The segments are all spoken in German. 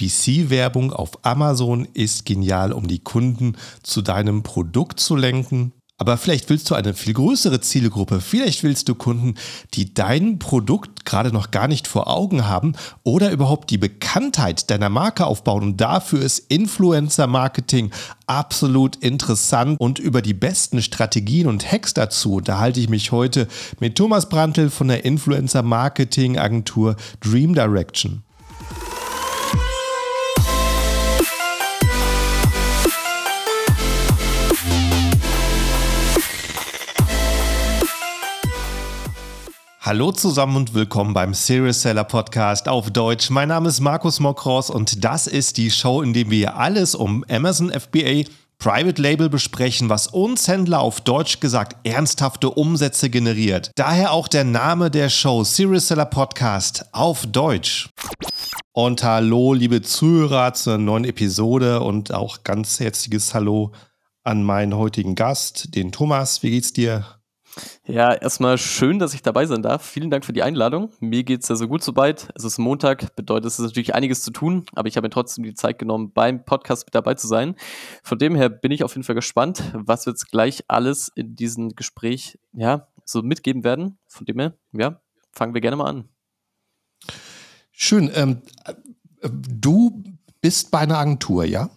PPC-Werbung auf Amazon ist genial, um die Kunden zu deinem Produkt zu lenken. Aber vielleicht willst du eine viel größere Zielgruppe. Vielleicht willst du Kunden, die dein Produkt gerade noch gar nicht vor Augen haben oder überhaupt die Bekanntheit deiner Marke aufbauen. Und dafür ist Influencer-Marketing absolut interessant. Und über die besten Strategien und Hacks dazu unterhalte ich mich heute mit Thomas Brandl von der Influencer-Marketing-Agentur Dream Direction. Hallo zusammen und willkommen beim Serious Seller Podcast auf Deutsch. Mein Name ist Markus Mokros und das ist die Show, in der wir alles um Amazon FBA Private Label besprechen, was uns Händler auf Deutsch gesagt ernsthafte Umsätze generiert. Daher auch der Name der Show Serious Seller Podcast auf Deutsch. Und hallo, liebe Zuhörer, zu einer neuen Episode und auch ganz herzliches Hallo an meinen heutigen Gast, den Thomas. Wie geht's dir? Ja, erstmal schön, dass ich dabei sein darf. Vielen Dank für die Einladung. Mir geht es ja so gut soweit. Es ist Montag, bedeutet es ist natürlich einiges zu tun, aber ich habe mir trotzdem die Zeit genommen, beim Podcast mit dabei zu sein. Von dem her bin ich auf jeden Fall gespannt, was wir jetzt gleich alles in diesem Gespräch ja, so mitgeben werden. Von dem her, ja, fangen wir gerne mal an. Schön. Ähm, äh, du bist bei einer Agentur, ja?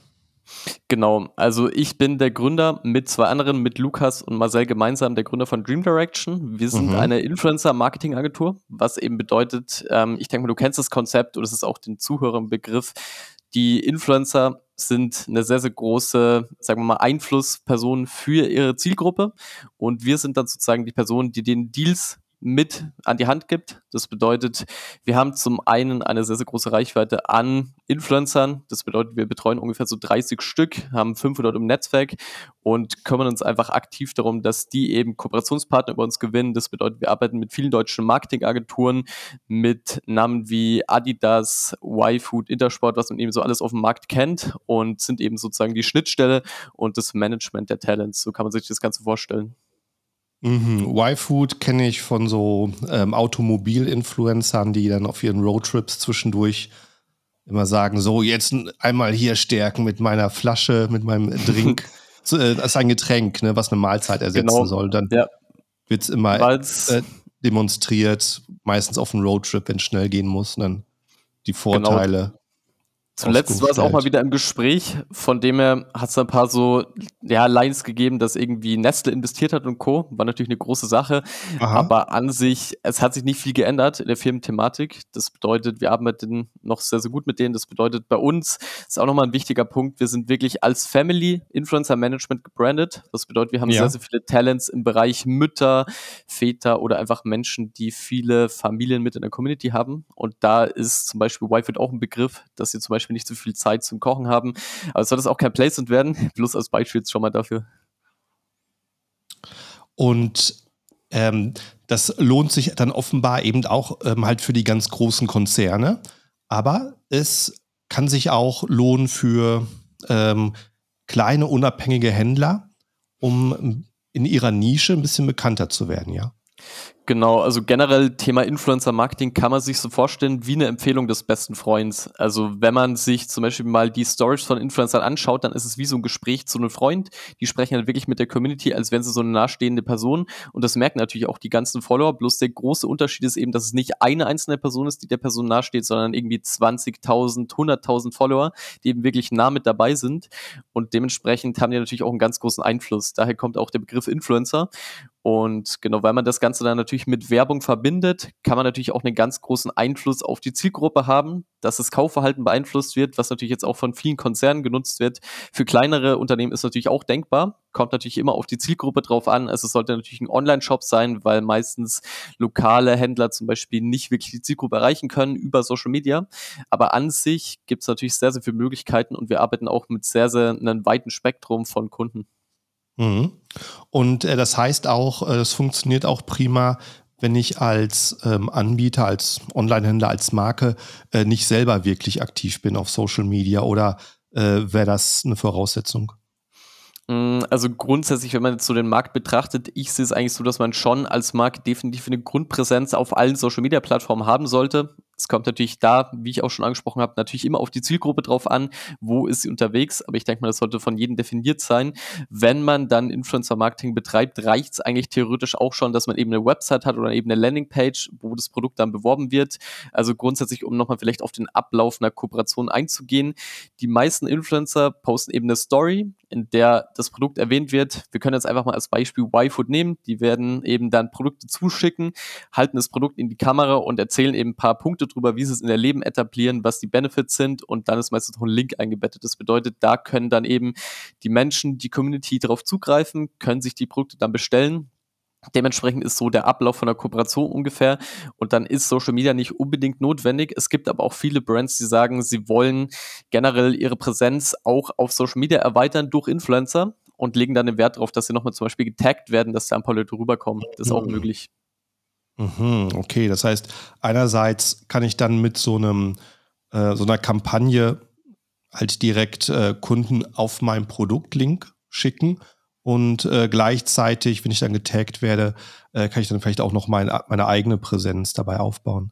Genau, also ich bin der Gründer mit zwei anderen, mit Lukas und Marcel gemeinsam, der Gründer von Dream Direction. Wir sind mhm. eine Influencer-Marketing-Agentur, was eben bedeutet, ähm, ich denke mal, du kennst das Konzept und es ist auch den Zuhörern Begriff. Die Influencer sind eine sehr, sehr große, sagen wir mal, Einflussperson für ihre Zielgruppe und wir sind dann sozusagen die Personen, die den Deals mit an die Hand gibt. Das bedeutet, wir haben zum einen eine sehr, sehr große Reichweite an Influencern. Das bedeutet, wir betreuen ungefähr so 30 Stück, haben 500 im Netzwerk und kümmern uns einfach aktiv darum, dass die eben Kooperationspartner über uns gewinnen. Das bedeutet, wir arbeiten mit vielen deutschen Marketingagenturen, mit Namen wie Adidas, Y-Food, Intersport, was man eben so alles auf dem Markt kennt und sind eben sozusagen die Schnittstelle und das Management der Talents. So kann man sich das Ganze vorstellen. Mhm. Y-Food kenne ich von so ähm, Automobil-Influencern, die dann auf ihren Roadtrips zwischendurch immer sagen, so jetzt einmal hier stärken mit meiner Flasche, mit meinem Drink. so, äh, das ist ein Getränk, ne, was eine Mahlzeit ersetzen genau. soll. Dann ja. wird es immer äh, demonstriert, meistens auf einem Roadtrip, wenn es schnell gehen muss. Dann die genau. Vorteile. Genau. Zuletzt war es auch mal wieder im Gespräch, von dem her hat es ein paar so ja, Lines gegeben, dass irgendwie Nestle investiert hat und Co. War natürlich eine große Sache. Aha. Aber an sich, es hat sich nicht viel geändert in der Firmenthematik. Das bedeutet, wir arbeiten noch sehr, sehr gut mit denen. Das bedeutet, bei uns ist auch nochmal ein wichtiger Punkt, wir sind wirklich als Family Influencer Management gebrandet. Das bedeutet, wir haben ja. sehr, sehr viele Talents im Bereich Mütter, Väter oder einfach Menschen, die viele Familien mit in der Community haben. Und da ist zum Beispiel Wife auch ein Begriff, dass sie zum Beispiel Beispiel nicht so viel Zeit zum Kochen haben. Aber soll das auch kein Placement werden, bloß als Beispiel jetzt schon mal dafür. Und ähm, das lohnt sich dann offenbar eben auch ähm, halt für die ganz großen Konzerne. Aber es kann sich auch lohnen für ähm, kleine unabhängige Händler, um in ihrer Nische ein bisschen bekannter zu werden, ja. Genau, also generell Thema Influencer-Marketing kann man sich so vorstellen wie eine Empfehlung des besten Freunds. Also wenn man sich zum Beispiel mal die Stories von Influencern anschaut, dann ist es wie so ein Gespräch zu einem Freund. Die sprechen halt wirklich mit der Community, als wären sie so eine nahestehende Person. Und das merken natürlich auch die ganzen Follower. Bloß der große Unterschied ist eben, dass es nicht eine einzelne Person ist, die der Person nahesteht, sondern irgendwie 20.000, 100.000 Follower, die eben wirklich nah mit dabei sind. Und dementsprechend haben die natürlich auch einen ganz großen Einfluss. Daher kommt auch der Begriff Influencer. Und genau, weil man das Ganze dann natürlich mit Werbung verbindet, kann man natürlich auch einen ganz großen Einfluss auf die Zielgruppe haben, dass das Kaufverhalten beeinflusst wird, was natürlich jetzt auch von vielen Konzernen genutzt wird. Für kleinere Unternehmen ist natürlich auch denkbar, kommt natürlich immer auf die Zielgruppe drauf an. Also es sollte natürlich ein Online-Shop sein, weil meistens lokale Händler zum Beispiel nicht wirklich die Zielgruppe erreichen können über Social Media. Aber an sich gibt es natürlich sehr, sehr viele Möglichkeiten und wir arbeiten auch mit sehr, sehr einem weiten Spektrum von Kunden. Mhm. Und äh, das heißt auch, äh, funktioniert auch prima, wenn ich als ähm, Anbieter, als Onlinehändler, als Marke äh, nicht selber wirklich aktiv bin auf Social Media oder äh, wäre das eine Voraussetzung? Mm, also grundsätzlich, wenn man jetzt so den Markt betrachtet, ich sehe es eigentlich so, dass man schon als Marke definitiv eine Grundpräsenz auf allen Social Media Plattformen haben sollte Es kommt natürlich da, wie ich auch schon angesprochen habe, natürlich immer auf die Zielgruppe drauf an, wo ist sie unterwegs. Aber ich denke mal, das sollte von jedem definiert sein. Wenn man dann Influencer-Marketing betreibt, reicht es eigentlich theoretisch auch schon, dass man eben eine Website hat oder eben eine Landingpage, wo das Produkt dann beworben wird. Also grundsätzlich, um nochmal vielleicht auf den Ablauf einer Kooperation einzugehen. Die meisten Influencer posten eben eine Story, in der das Produkt erwähnt wird. Wir können jetzt einfach mal als Beispiel YFood nehmen. Die werden eben dann Produkte zuschicken, halten das Produkt in die Kamera und erzählen eben ein paar Punkte drüber, wie sie es in ihr Leben etablieren, was die Benefits sind und dann ist meistens noch ein Link eingebettet. Das bedeutet, da können dann eben die Menschen, die Community darauf zugreifen, können sich die Produkte dann bestellen Dementsprechend ist so der Ablauf von der Kooperation ungefähr. Und dann ist Social Media nicht unbedingt notwendig. Es gibt aber auch viele Brands, die sagen, sie wollen generell ihre Präsenz auch auf Social Media erweitern durch Influencer und legen dann den Wert darauf, dass sie nochmal zum Beispiel getaggt werden, dass da ein paar Leute rüberkommen. Das ist mhm. auch möglich. Mhm, okay, das heißt, einerseits kann ich dann mit so einem äh, so einer Kampagne halt direkt äh, Kunden auf meinen Produktlink schicken und äh, gleichzeitig, wenn ich dann getaggt werde, äh, kann ich dann vielleicht auch noch mein, meine eigene Präsenz dabei aufbauen.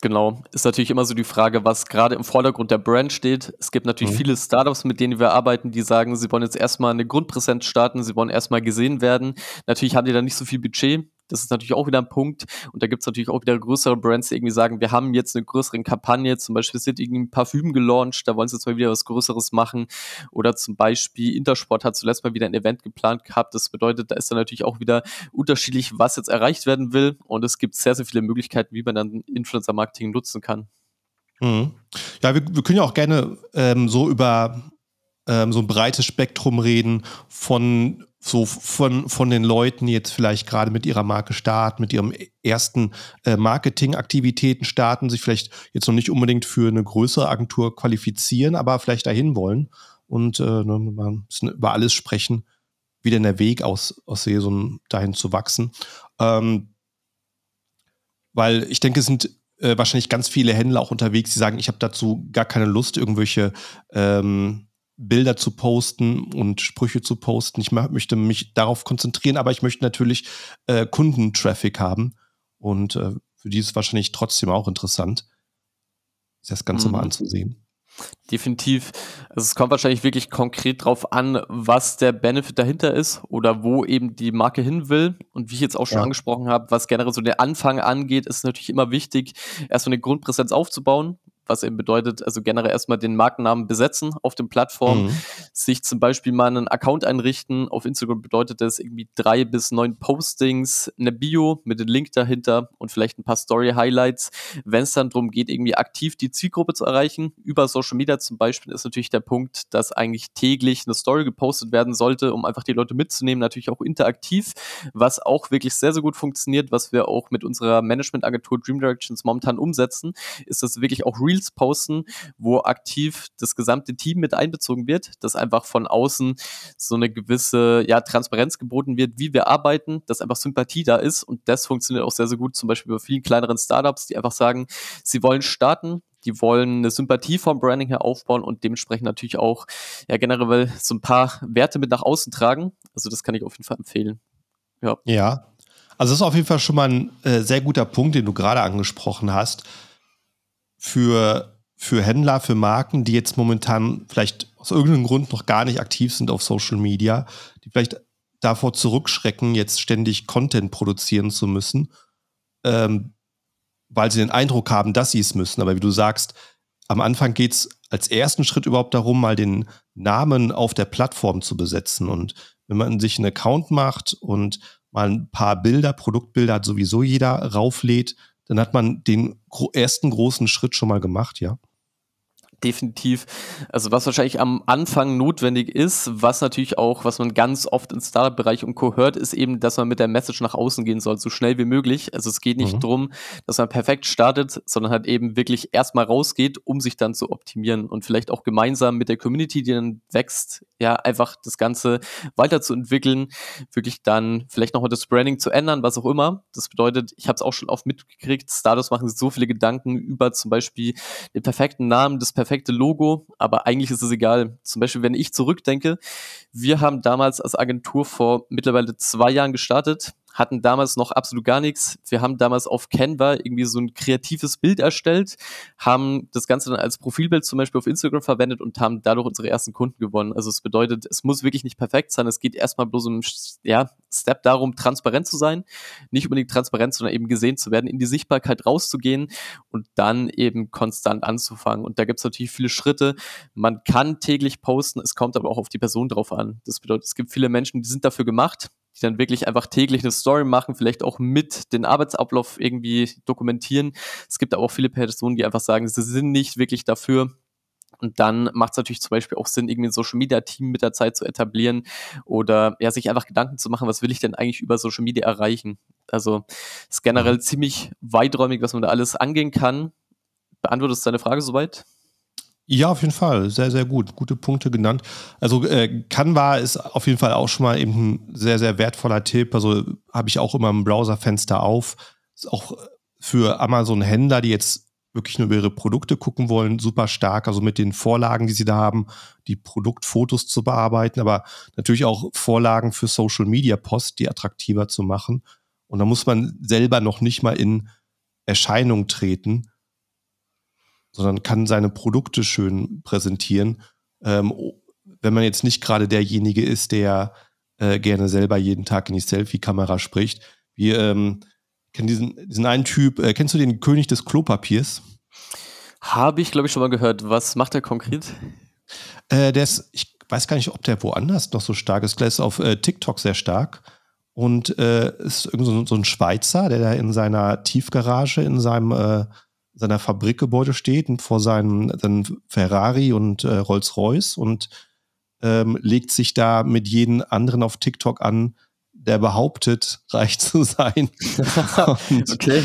Genau, ist natürlich immer so die Frage, was gerade im Vordergrund der Brand steht. Es gibt natürlich mhm. viele Startups, mit denen wir arbeiten, die sagen, sie wollen jetzt erstmal eine Grundpräsenz starten, sie wollen erstmal gesehen werden. Natürlich haben die da nicht so viel Budget, das ist natürlich auch wieder ein Punkt. Und da gibt es natürlich auch wieder größere Brands, die irgendwie sagen, wir haben jetzt eine größere Kampagne, zum Beispiel sind irgendwie ein Parfüm gelauncht, da wollen sie jetzt mal wieder was Größeres machen. Oder zum Beispiel Intersport hat zuletzt mal wieder ein Event geplant gehabt. Das bedeutet, da ist dann natürlich auch wieder unterschiedlich, was jetzt erreicht werden will. Und es gibt sehr, sehr viele Möglichkeiten, wie man dann Influencer-Marketing nutzen kann. Mhm. Ja, wir, wir, können ja auch gerne ähm, so über ähm, so ein breites Spektrum reden von so von, von den Leuten, die jetzt vielleicht gerade mit ihrer Marke starten, mit ihrem ersten äh, Marketingaktivitäten starten, sich vielleicht jetzt noch nicht unbedingt für eine größere Agentur qualifizieren, aber vielleicht dahin wollen und äh, ne, über alles sprechen, wie denn der Weg aus, aussehe, so dahin zu wachsen. Ähm, weil ich denke, es sind äh, wahrscheinlich ganz viele Händler auch unterwegs, die sagen, ich habe dazu gar keine Lust, irgendwelche ähm, Bilder zu posten und Sprüche zu posten. Ich möchte mich darauf konzentrieren, aber ich möchte natürlich äh, Kundentraffic haben. Und äh, für die ist es wahrscheinlich trotzdem auch interessant, das Ganze mhm. mal anzusehen. Definitiv. Also es kommt wahrscheinlich wirklich konkret drauf an, was der Benefit dahinter ist oder wo eben die Marke hin will. Und wie ich jetzt auch schon ja. angesprochen habe, was generell so der Anfang angeht, ist natürlich immer wichtig, erstmal eine Grundpräsenz aufzubauen was eben bedeutet, also generell erstmal den Markennamen besetzen auf den Plattformen, mhm. sich zum Beispiel mal einen Account einrichten. Auf Instagram bedeutet das irgendwie drei bis neun Postings, eine Bio mit dem Link dahinter und vielleicht ein paar Story-Highlights. Wenn es dann darum geht, irgendwie aktiv die Zielgruppe zu erreichen, über Social Media zum Beispiel, ist natürlich der Punkt, dass eigentlich täglich eine Story gepostet werden sollte, um einfach die Leute mitzunehmen, natürlich auch interaktiv, was auch wirklich sehr, sehr gut funktioniert, was wir auch mit unserer Managementagentur Dream Directions momentan umsetzen, ist das wirklich auch real Reels posten, wo aktiv das gesamte Team mit einbezogen wird, dass einfach von außen so eine gewisse ja, Transparenz geboten wird, wie wir arbeiten, dass einfach Sympathie da ist und das funktioniert auch sehr, sehr gut, zum Beispiel bei vielen kleineren Startups, die einfach sagen, sie wollen starten, die wollen eine Sympathie vom Branding her aufbauen und dementsprechend natürlich auch ja generell so ein paar Werte mit nach außen tragen. Also das kann ich auf jeden Fall empfehlen. Ja. Ja. Also das ist auf jeden Fall schon mal ein äh, sehr guter Punkt, den du gerade angesprochen hast für, für Händler, für Marken, die jetzt momentan vielleicht aus irgendeinem Grund noch gar nicht aktiv sind auf Social Media, die vielleicht davor zurückschrecken, jetzt ständig Content produzieren zu müssen, ähm, weil sie den Eindruck haben, dass sie es müssen. Aber wie du sagst, am Anfang geht es als ersten Schritt überhaupt darum, mal den Namen auf der Plattform zu besetzen. Und wenn man sich einen Account macht und mal ein paar Bilder, Produktbilder hat sowieso jeder rauflädt, dann hat man den ersten großen Schritt schon mal gemacht, ja. Definitiv. Also was wahrscheinlich am Anfang notwendig ist, was natürlich auch, was man ganz oft im Startup-Bereich und Co. hört, ist eben, dass man mit der Message nach außen gehen soll, so schnell wie möglich. Also es geht nicht mhm. darum, dass man perfekt startet, sondern halt eben wirklich erstmal rausgeht, um sich dann zu optimieren und vielleicht auch gemeinsam mit der Community, die dann wächst, ja, einfach das Ganze weiterzuentwickeln, wirklich dann vielleicht nochmal das Branding zu ändern, was auch immer. Das bedeutet, ich habe es auch schon oft mitgekriegt, Startups machen sich so viele Gedanken über zum Beispiel den perfekten Namen, das perfekte perfekte Logo, aber eigentlich ist es egal. Zum Beispiel, wenn ich zurückdenke, wir haben damals als Agentur vor mittlerweile zwei Jahren gestartet, hatten damals noch absolut gar nichts. Wir haben damals auf Canva irgendwie so ein kreatives Bild erstellt, haben das Ganze dann als Profilbild zum Beispiel auf Instagram verwendet und haben dadurch unsere ersten Kunden gewonnen. Also es bedeutet, es muss wirklich nicht perfekt sein. Es geht erstmal bloß um ja, Step darum, transparent zu sein. Nicht unbedingt transparent, sondern eben gesehen zu werden, in die Sichtbarkeit rauszugehen und dann eben konstant anzufangen. Und da gibt es natürlich viele Schritte. Man kann täglich posten, es kommt aber auch auf die Person drauf an. Das bedeutet, es gibt viele Menschen, die sind dafür gemacht, die dann wirklich einfach täglich eine Story machen, vielleicht auch mit den Arbeitsablauf irgendwie dokumentieren. Es gibt aber auch viele Personen, die einfach sagen, sie sind nicht wirklich dafür. Und dann macht es natürlich zum Beispiel auch Sinn, irgendwie ein Social Media Team mit der Zeit zu etablieren oder ja, sich einfach Gedanken zu machen, was will ich denn eigentlich über Social Media erreichen? Also ist generell ziemlich weiträumig, was man da alles angehen kann. Beantwortest du deine Frage soweit? Ja, auf jeden Fall. Sehr, sehr gut. Gute Punkte genannt. Also äh, Canva ist auf jeden Fall auch schon mal eben ein sehr, sehr wertvoller Tipp. Also habe ich auch immer im Browserfenster auf. Ist auch für Amazon-Händler, die jetzt wirklich nur über ihre Produkte gucken wollen, super stark. Also mit den Vorlagen, die sie da haben, die Produktfotos zu bearbeiten, aber natürlich auch Vorlagen für Social Media Post, die attraktiver zu machen. Und da muss man selber noch nicht mal in Erscheinung treten sondern kann seine Produkte schön präsentieren. Ähm, wenn man jetzt nicht gerade derjenige ist, der äh, gerne selber jeden Tag in die Selfie-Kamera spricht. Wir ähm, kennen diesen, diesen einen Typ, äh, kennst du den König des Klopapiers? Habe ich, glaube ich, schon mal gehört. Was macht er konkret? Äh, der ist, ich weiß gar nicht, ob der woanders noch so stark ist. Der ist auf äh, TikTok sehr stark und äh, ist irgend so, so, ein Schweizer, der da in seiner Tiefgarage, in seinem äh, seiner Fabrikgebäude steht und vor seinem, seinem Ferrari und äh, Rolls-Royce und ähm, legt sich da mit jedem anderen auf TikTok an, der behauptet, reich zu sein. und, okay.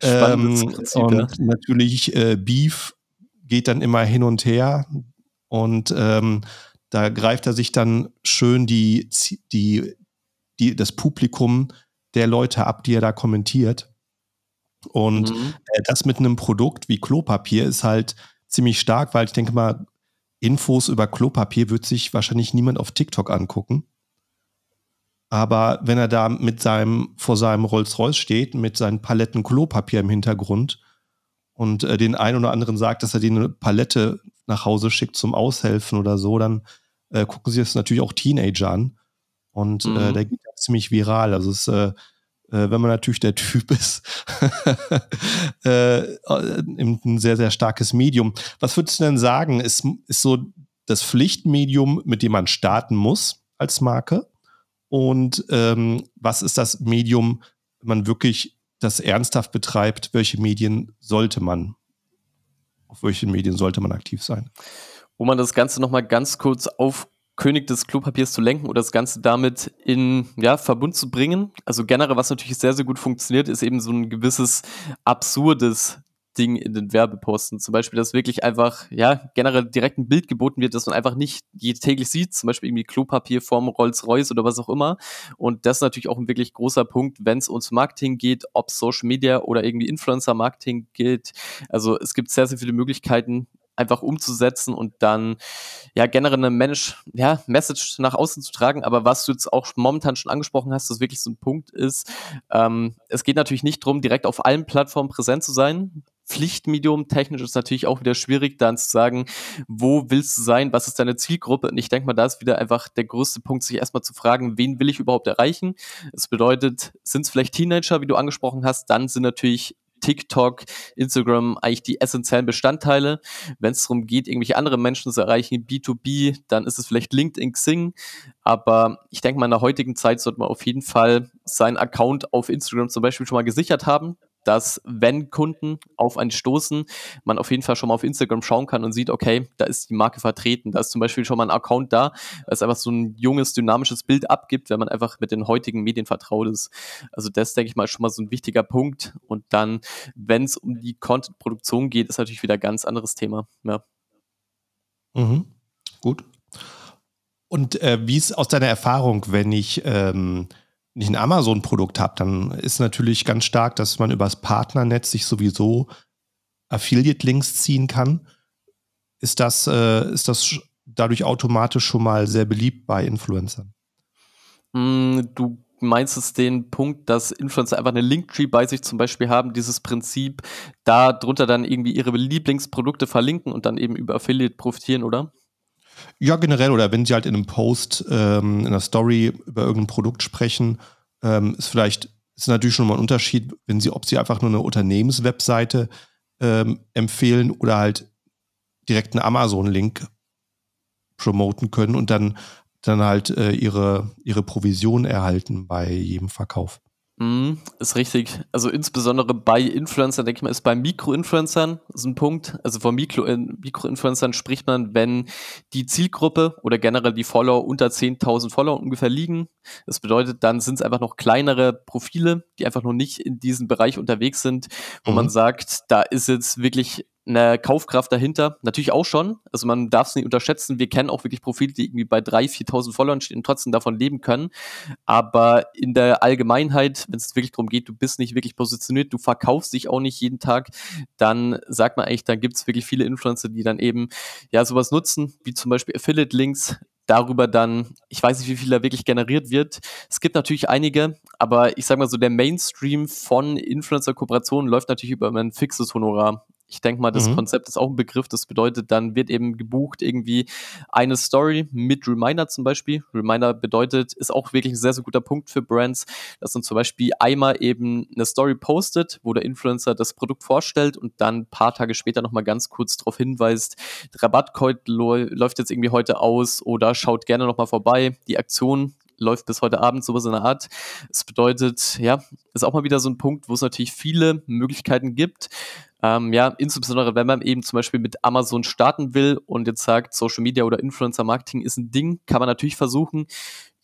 Ähm, Prinzip, und ja. natürlich äh, Beef geht dann immer hin und her und ähm, da greift er sich dann schön die, die, die, das Publikum der Leute ab, die er da kommentiert. Und mhm. äh, das mit einem Produkt wie Klopapier ist halt ziemlich stark, weil ich denke mal, Infos über Klopapier wird sich wahrscheinlich niemand auf TikTok angucken. Aber wenn er da mit seinem, vor seinem Rolls-Royce steht, mit seinen Paletten Klopapier im Hintergrund und äh, den einen oder anderen sagt, dass er dir eine Palette nach Hause schickt zum Aushelfen oder so, dann äh, gucken sich das natürlich auch Teenager an. Und äh, mhm. äh, der geht ja ziemlich viral. Also es ist äh, äh, wenn man natürlich der Typ ist, äh, ein sehr, sehr starkes Medium. Was würdest du denn sagen, ist, ist so das Pflichtmedium, mit dem man starten muss als Marke? Und ähm, was ist das Medium, wenn man wirklich das ernsthaft betreibt? Welche Medien sollte man, auf welchen Medien sollte man aktiv sein? Um man das Ganze nochmal ganz kurz auf König des Klopapiers zu lenken oder das Ganze damit in ja, Verbund zu bringen. Also generell, was natürlich sehr, sehr gut funktioniert, ist eben so ein gewisses absurdes Ding in den Werbeposten. Zum Beispiel, dass wirklich einfach, ja, generell direkt ein Bild geboten wird, das man einfach nicht täglich sieht. Zum Beispiel irgendwie Klopapier vom Rolls-Royce oder was auch immer. Und das ist natürlich auch ein wirklich großer Punkt, wenn es ums Marketing geht, ob Social Media oder irgendwie Influencer-Marketing geht. Also es gibt sehr, sehr viele Möglichkeiten, einfach umzusetzen und dann ja generell eine Mensch, ja, Message nach außen zu tragen. Aber was du jetzt auch momentan schon angesprochen hast, das wirklich so ein Punkt ist, ähm, es geht natürlich nicht darum, direkt auf allen Plattformen präsent zu sein. Pflichtmedium technisch ist natürlich auch wieder schwierig, dann zu sagen, wo willst du sein, was ist deine Zielgruppe? Und ich denke mal, da ist wieder einfach der größte Punkt, sich erstmal zu fragen, wen will ich überhaupt erreichen? Es bedeutet, sind es vielleicht Teenager, wie du angesprochen hast, dann sind natürlich TikTok, Instagram eigentlich die essentiellen Bestandteile. Wenn es darum geht, irgendwelche andere Menschen zu erreichen, B2B, dann ist es vielleicht LinkedIn, Xing. Aber ich denke mal, in der heutigen Zeit sollte man auf jeden Fall seinen Account auf Instagram zum Beispiel schon mal gesichert haben dass wenn Kunden auf einen stoßen, man auf jeden Fall schon mal auf Instagram schauen kann und sieht, okay, da ist die Marke vertreten, da ist zum Beispiel schon mal ein Account da, das einfach so ein junges, dynamisches Bild abgibt, wenn man einfach mit den heutigen Medien vertraut ist. Also das, denke ich mal, schon mal so ein wichtiger Punkt. Und dann, wenn es um die Content-Produktion geht, ist natürlich wieder ein ganz anderes Thema. Ja. Mhm. Gut. Und äh, wie ist aus deiner Erfahrung, wenn ich ähm, nicht ein Amazon-Produkt habe, dann ist natürlich ganz stark, dass man übers Partnernetz sich sowieso Affiliate-Links ziehen kann. Ist das, äh, ist das dadurch automatisch schon mal sehr beliebt bei Influencern? Mm, du meinst du den Punkt, dass Influencer einfach eine Linktree bei sich zum Beispiel haben, dieses Prinzip, da drunter dann irgendwie ihre Lieblingsprodukte verlinken und dann eben über Affiliate profitieren, oder? Ja, generell, oder wenn sie halt in einem Post, ähm, in einer Story über irgendein Produkt sprechen, ähm, ist vielleicht, ist natürlich schon mal ein Unterschied, wenn sie, ob sie einfach nur eine Unternehmenswebseite ähm, empfehlen oder halt direkt einen Amazon-Link promoten können und dann, dann halt äh, ihre, ihre Provision erhalten bei jedem Verkauf. Mm, ist richtig. Also insbesondere bei Influencern, denke ich mal, ist bei Mikroinfluencern so ein Punkt. Also von Mikro äh, Mikroinfluencern spricht man, wenn die Zielgruppe oder generell die Follower unter 10.000 Follower ungefähr liegen. Das bedeutet, dann sind es einfach noch kleinere Profile, die einfach noch nicht in diesem Bereich unterwegs sind, wo mhm. man sagt, da ist jetzt wirklich eine Kaufkraft dahinter. Natürlich auch schon. Also man darf es nicht unterschätzen. Wir kennen auch wirklich Profile, die irgendwie bei 3.000, 4.000 Followern stehen und trotzdem davon leben können. Aber in der Allgemeinheit, wenn es wirklich darum geht, du bist nicht wirklich positioniert, du verkaufst dich auch nicht jeden Tag, dann sagt man eigentlich, dann gibt es wirklich viele Influencer, die dann eben ja sowas nutzen, wie zum Beispiel Affiliate-Links, darüber dann, ich weiß nicht, wie viel da wirklich generiert wird. Es gibt natürlich einige, aber ich sag mal so, der Mainstream von Influencer-Kooperationen läuft natürlich über ein fixes Honorar. Ich denke mal, das mhm. Konzept ist auch ein Begriff. Das bedeutet, dann wird eben gebucht irgendwie eine Story mit Reminder zum Beispiel. Reminder bedeutet, ist auch wirklich ein sehr, sehr guter Punkt für Brands, dass man zum Beispiel einmal eben eine Story postet, wo der Influencer das Produkt vorstellt und dann ein paar Tage später nochmal ganz kurz darauf hinweist, Rabattcode läuft jetzt irgendwie heute aus oder schaut gerne nochmal vorbei. Die Aktion läuft bis heute Abend, sowas in der Art. Es bedeutet, ja, ist auch mal wieder so ein Punkt, wo es natürlich viele Möglichkeiten gibt. Ähm, ja, insbesondere wenn man eben zum Beispiel mit Amazon starten will und jetzt sagt, Social Media oder Influencer Marketing ist ein Ding, kann man natürlich versuchen,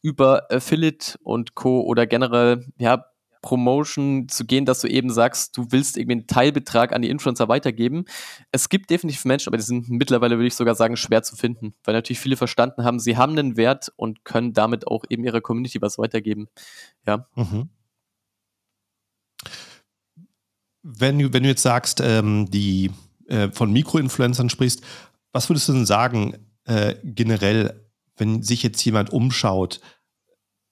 über Affiliate und Co. oder generell, ja, Promotion zu gehen, dass du eben sagst, du willst irgendwie einen Teilbetrag an die Influencer weitergeben. Es gibt definitiv Menschen, aber die sind mittlerweile, würde ich sogar sagen, schwer zu finden, weil natürlich viele verstanden haben, sie haben einen Wert und können damit auch eben ihrer Community was weitergeben. Ja. Mhm. Wenn du, wenn du jetzt sagst, ähm, die äh, von Mikroinfluencern sprichst, was würdest du denn sagen, äh, generell, wenn sich jetzt jemand umschaut,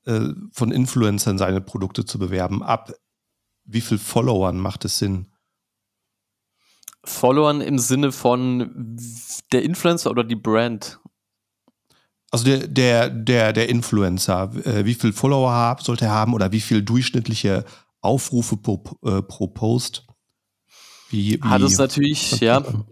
äh, von Influencern seine Produkte zu bewerben. Ab wie viel Followern macht es Sinn? Followern im Sinne von der Influencer oder die Brand? Also der, der, der, der Influencer, äh, wie viel Follower sollte er haben oder wie viel durchschnittliche Aufrufe pro, äh, pro Post? Wie, wie Hat es natürlich, ja,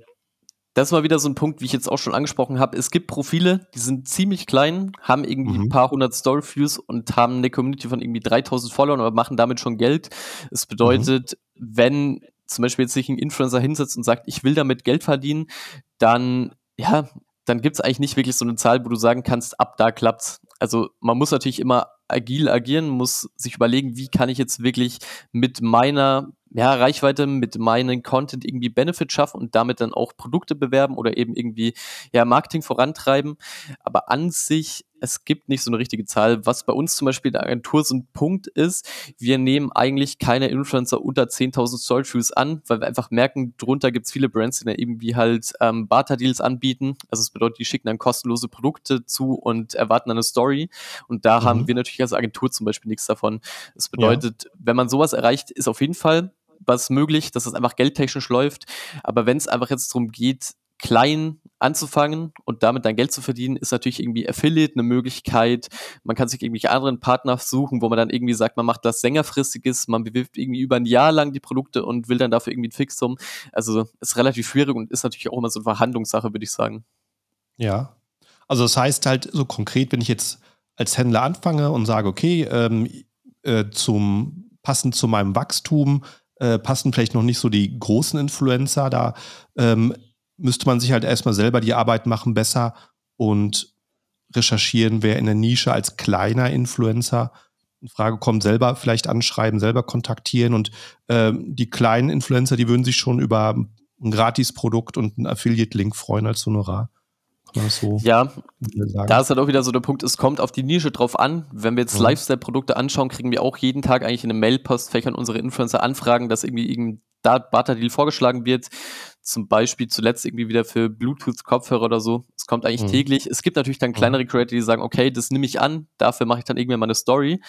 das ist mal wieder so ein Punkt, wie ich jetzt auch schon angesprochen habe. Es gibt Profile, die sind ziemlich klein, haben irgendwie mhm. ein paar hundert Story-Views und haben eine Community von irgendwie 3000 Followern, aber machen damit schon Geld. Es bedeutet, mhm. wenn zum Beispiel jetzt sich ein Influencer hinsetzt und sagt, ich will damit Geld verdienen, dann, ja, dann gibt es eigentlich nicht wirklich so eine Zahl, wo du sagen kannst, ab da klappt's. Also man muss natürlich immer agil agieren, muss sich überlegen, wie kann ich jetzt wirklich mit meiner ja, Reichweite mit meinem Content irgendwie Benefit schaffen und damit dann auch Produkte bewerben oder eben irgendwie ja, Marketing vorantreiben. Aber an sich es gibt nicht so eine richtige Zahl. Was bei uns zum Beispiel in der Agentur so ein Punkt ist, wir nehmen eigentlich keine Influencer unter 10.000 Story Views an, weil wir einfach merken, drunter gibt es viele Brands, die dann irgendwie halt ähm, Barter-Deals anbieten. Also das bedeutet, die schicken dann kostenlose Produkte zu und erwarten eine Story. Und da mhm. haben wir natürlich als Agentur zum Beispiel nichts davon. Das bedeutet, ja. wenn man sowas erreicht, ist auf jeden Fall was möglich, dass es einfach geldtechnisch läuft. Aber wenn es einfach jetzt darum geht, klein anzufangen und damit dann Geld zu verdienen, ist natürlich irgendwie Affiliate eine Möglichkeit. Man kann sich irgendwelche anderen Partner suchen, wo man dann irgendwie sagt, man macht das längerfristiges, man bewirbt irgendwie über ein Jahr lang die Produkte und will dann dafür irgendwie ein Fixum. Also ist relativ schwierig und ist natürlich auch immer so eine Verhandlungssache, würde ich sagen. Ja. Also das heißt halt so konkret, wenn ich jetzt als Händler anfange und sage, okay, ähm, äh, zum passend zu meinem Wachstum äh, passen vielleicht noch nicht so die großen Influencer da. Ähm, müsste man sich halt erstmal selber die Arbeit machen, besser und recherchieren, wer in der Nische als kleiner Influencer in Frage kommt, selber vielleicht anschreiben, selber kontaktieren und ähm, die kleinen Influencer, die würden sich schon über ein Gratisprodukt und einen Affiliate-Link freuen als Honorar. So ja, da ist halt auch wieder so der Punkt, es kommt auf die Nische drauf an. Wenn wir jetzt mhm. Lifestyle-Produkte anschauen, kriegen wir auch jeden Tag eigentlich in einem Mail-Postfächer unsere Influencer anfragen, dass irgendwie irgendein Barter-Deal vorgeschlagen wird zum Beispiel zuletzt irgendwie wieder für Bluetooth-Kopfhörer oder so. Es kommt eigentlich mhm. täglich. Es gibt natürlich dann mhm. kleinere Creator, die sagen, okay, das nehme ich an, dafür mache ich dann irgendwann mal eine Story.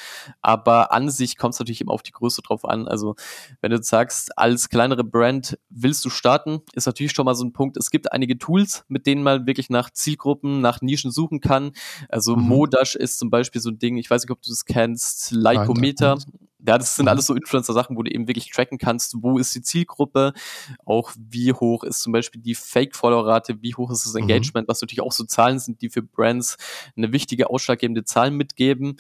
Aber an sich kommt es natürlich immer auf die Größe drauf an. Also wenn du sagst, als kleinere Brand willst du starten, ist natürlich schon mal so ein Punkt. Es gibt einige Tools, mit denen man wirklich nach Zielgruppen, nach Nischen suchen kann. Also mhm. Modash ist zum Beispiel so ein Ding, ich weiß nicht, ob du das kennst, Lycometer. Ja, das sind mhm. alles so Influencer-Sachen, wo du eben wirklich tracken kannst, wo ist die Zielgruppe, auch wie hoch ist zum Beispiel die Fake-Follower-Rate, wie hoch ist das mhm. Engagement, mhm. was natürlich auch so Zahlen sind, die für Brands eine wichtige, ausschlaggebende Zahl mitgeben.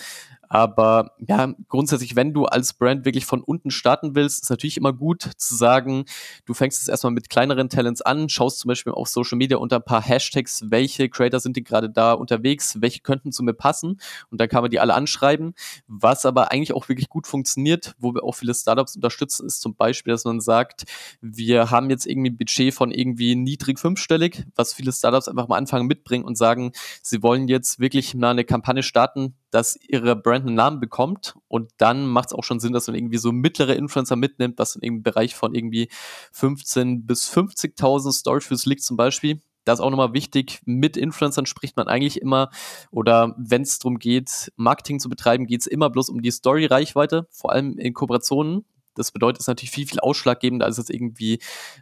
Aber ja, grundsätzlich, wenn du als Brand wirklich von unten starten willst, ist natürlich immer gut zu sagen, du fängst es erstmal mit kleineren Talents an, schaust zum Beispiel auf Social Media unter ein paar Hashtags, welche Creator sind die gerade da unterwegs, welche könnten zu mir passen und dann kann man die alle anschreiben. Was aber eigentlich auch wirklich gut funktioniert, wo wir auch viele Startups unterstützen, ist zum Beispiel, dass man sagt, wir haben jetzt irgendwie ein Budget von irgendwie niedrig fünfstellig, was viele Startups einfach mal anfangen mitbringen und sagen, sie wollen jetzt wirklich mal eine Kampagne starten, dass ihre Brand einen Namen bekommt und dann macht es auch schon Sinn, dass man irgendwie so mittlere Influencer mitnimmt, was in im Bereich von irgendwie 15 bis 50.000 Storyviews liegt zum Beispiel. Da ist auch nochmal wichtig, mit Influencern spricht man eigentlich immer oder wenn es darum geht, Marketing zu betreiben, geht es immer bloß um die Story-Reichweite, vor allem in Kooperationen das bedeutet, es ist natürlich viel, viel ausschlaggebender als jetzt irgendwie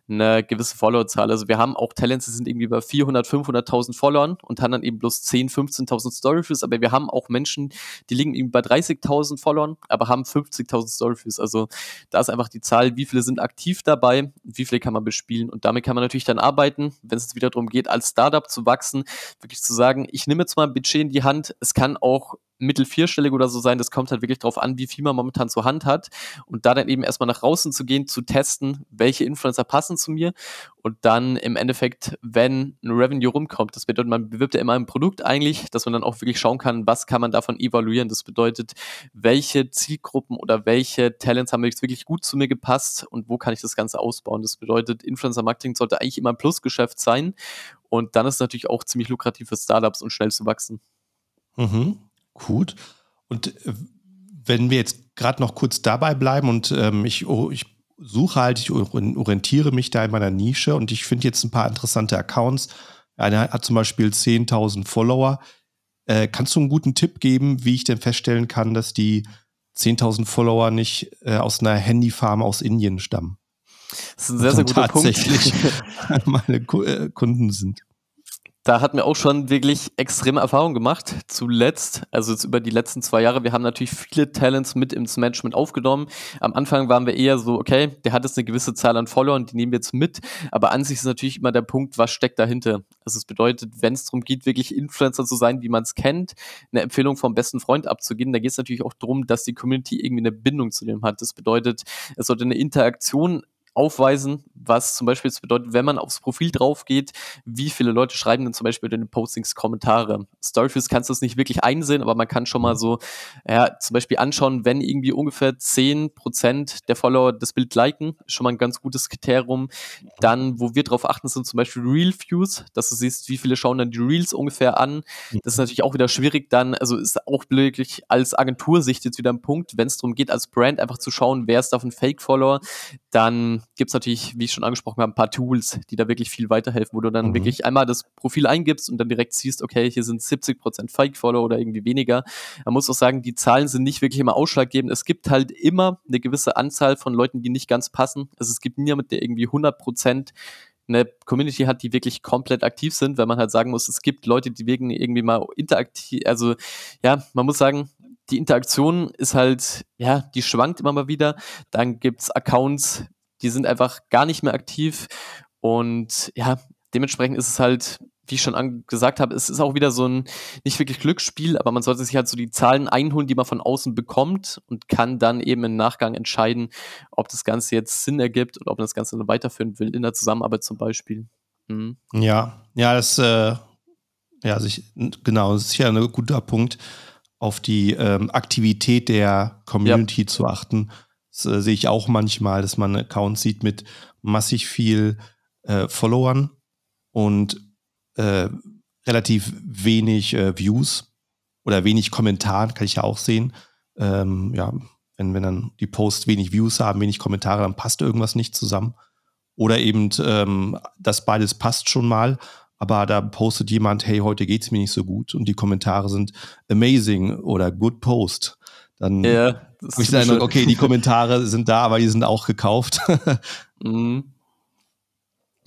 eine gewisse Followerzahl. Also wir haben auch Talents, die sind irgendwie bei 400, 500.000 Followern und haben dann eben bloß 10, 15.000 Storyviews, aber wir haben auch Menschen, die liegen eben bei 30.000 Followern, aber haben 50.000 Storyviews. Also da ist einfach die Zahl, wie viele sind aktiv dabei, wie viele kann man bespielen und damit kann man natürlich dann arbeiten, wenn es wieder darum geht, als Startup zu wachsen, wirklich zu sagen, ich nehme jetzt mal ein Budget in die Hand, es kann auch mittel vierstellig oder so sein. Das kommt halt wirklich darauf an, wie viel man momentan zur Hand hat. Und da dann eben erstmal nach draußen zu gehen, zu testen, welche Influencer passen zu mir. Und dann im Endeffekt, wenn ein Revenue rumkommt, das bedeutet, man bewirbt ja immer ein Produkt eigentlich, dass man dann auch wirklich schauen kann, was kann man davon evaluieren. Das bedeutet, welche Zielgruppen oder welche Talents haben wirklich gut zu mir gepasst und wo kann ich das Ganze ausbauen. Das bedeutet, Influencer Marketing sollte eigentlich immer ein Plusgeschäft sein. Und dann ist es natürlich auch ziemlich lukrativ für Startups und schnell zu wachsen. Mhm. Gut. Und äh, wenn wir jetzt gerade noch kurz dabei bleiben und ähm, ich, oh, ich suche halt, ich orientiere mich da in meiner Nische und ich finde jetzt ein paar interessante Accounts. Einer hat zum Beispiel 10.000 Follower. Äh, kannst du einen guten Tipp geben, wie ich denn feststellen kann, dass die 10.000 Follower nicht äh, aus einer Handyfarm aus Indien stammen? Das ist ein sehr, sehr guter tatsächlich Punkt. meine äh, Kunden sind da hatten wir auch schon wirklich extreme Erfahrungen gemacht. Zuletzt, also jetzt über die letzten zwei Jahre, wir haben natürlich viele Talents mit ins Management aufgenommen. Am Anfang waren wir eher so, okay, der hat jetzt eine gewisse Zahl an Followern, die nehmen wir jetzt mit. Aber an sich ist natürlich immer der Punkt, was steckt dahinter. Also es bedeutet, wenn es darum geht, wirklich Influencer zu sein, wie man es kennt, eine Empfehlung vom besten Freund abzugeben, da geht es natürlich auch darum, dass die Community irgendwie eine Bindung zu dem hat. Das bedeutet, es sollte eine Interaktion aufweisen, was zum Beispiel bedeutet, wenn man aufs Profil drauf geht, wie viele Leute schreiben denn zum Beispiel in den Postings Kommentare. Storyviews kannst du das nicht wirklich einsehen, aber man kann schon mal mhm. so, ja, zum Beispiel anschauen, wenn irgendwie ungefähr 10% der Follower das Bild liken, schon mal ein ganz gutes Kriterium. Dann, wo wir drauf achten, sind zum Beispiel Real Views, dass du siehst, wie viele schauen dann die Reels ungefähr an. Das ist mhm. natürlich auch wieder schwierig dann, also ist auch wirklich als Agentursicht jetzt wieder ein Punkt, wenn es darum geht, als Brand einfach zu schauen, wer ist davon Fake-Follower, dann gibt es natürlich, wie ich schon angesprochen habe, ein paar Tools, die da wirklich viel weiterhelfen, wo du dann mhm. wirklich einmal das Profil eingibst und dann direkt siehst, okay, hier sind 70% Fake-Follower oder irgendwie weniger. Man muss auch sagen, die Zahlen sind nicht wirklich immer ausschlaggebend. Es gibt halt immer eine gewisse Anzahl von Leuten, die nicht ganz passen. Also es gibt niemand, der irgendwie 100% eine Community hat, die wirklich komplett aktiv sind, weil man halt sagen muss, es gibt Leute, die wegen irgendwie mal interaktiv, also ja, man muss sagen, die Interaktion ist halt, ja, die schwankt immer mal wieder. Dann gibt es Accounts, die sind einfach gar nicht mehr aktiv. Und ja, dementsprechend ist es halt, wie ich schon gesagt habe, es ist auch wieder so ein nicht wirklich Glücksspiel, aber man sollte sich halt so die Zahlen einholen, die man von außen bekommt und kann dann eben im Nachgang entscheiden, ob das Ganze jetzt Sinn ergibt oder ob man das Ganze weiterführen will, in der Zusammenarbeit zum Beispiel. Mhm. Ja, ja, das, äh, ja, also ich, genau, das ist ja ein guter Punkt, auf die ähm, Aktivität der Community ja. zu achten das äh, sehe ich auch manchmal, dass man Accounts sieht mit massig viel äh, Followern und äh, relativ wenig äh, Views oder wenig Kommentaren, kann ich ja auch sehen. Ähm, ja, wenn, wenn dann die Posts wenig Views haben, wenig Kommentare, dann passt irgendwas nicht zusammen. Oder eben, ähm, das beides passt schon mal, aber da postet jemand, hey, heute geht's mir nicht so gut und die Kommentare sind amazing oder good post. Dann ja, habe ich den Eindruck, okay, die Kommentare sind da, aber die sind auch gekauft. mhm.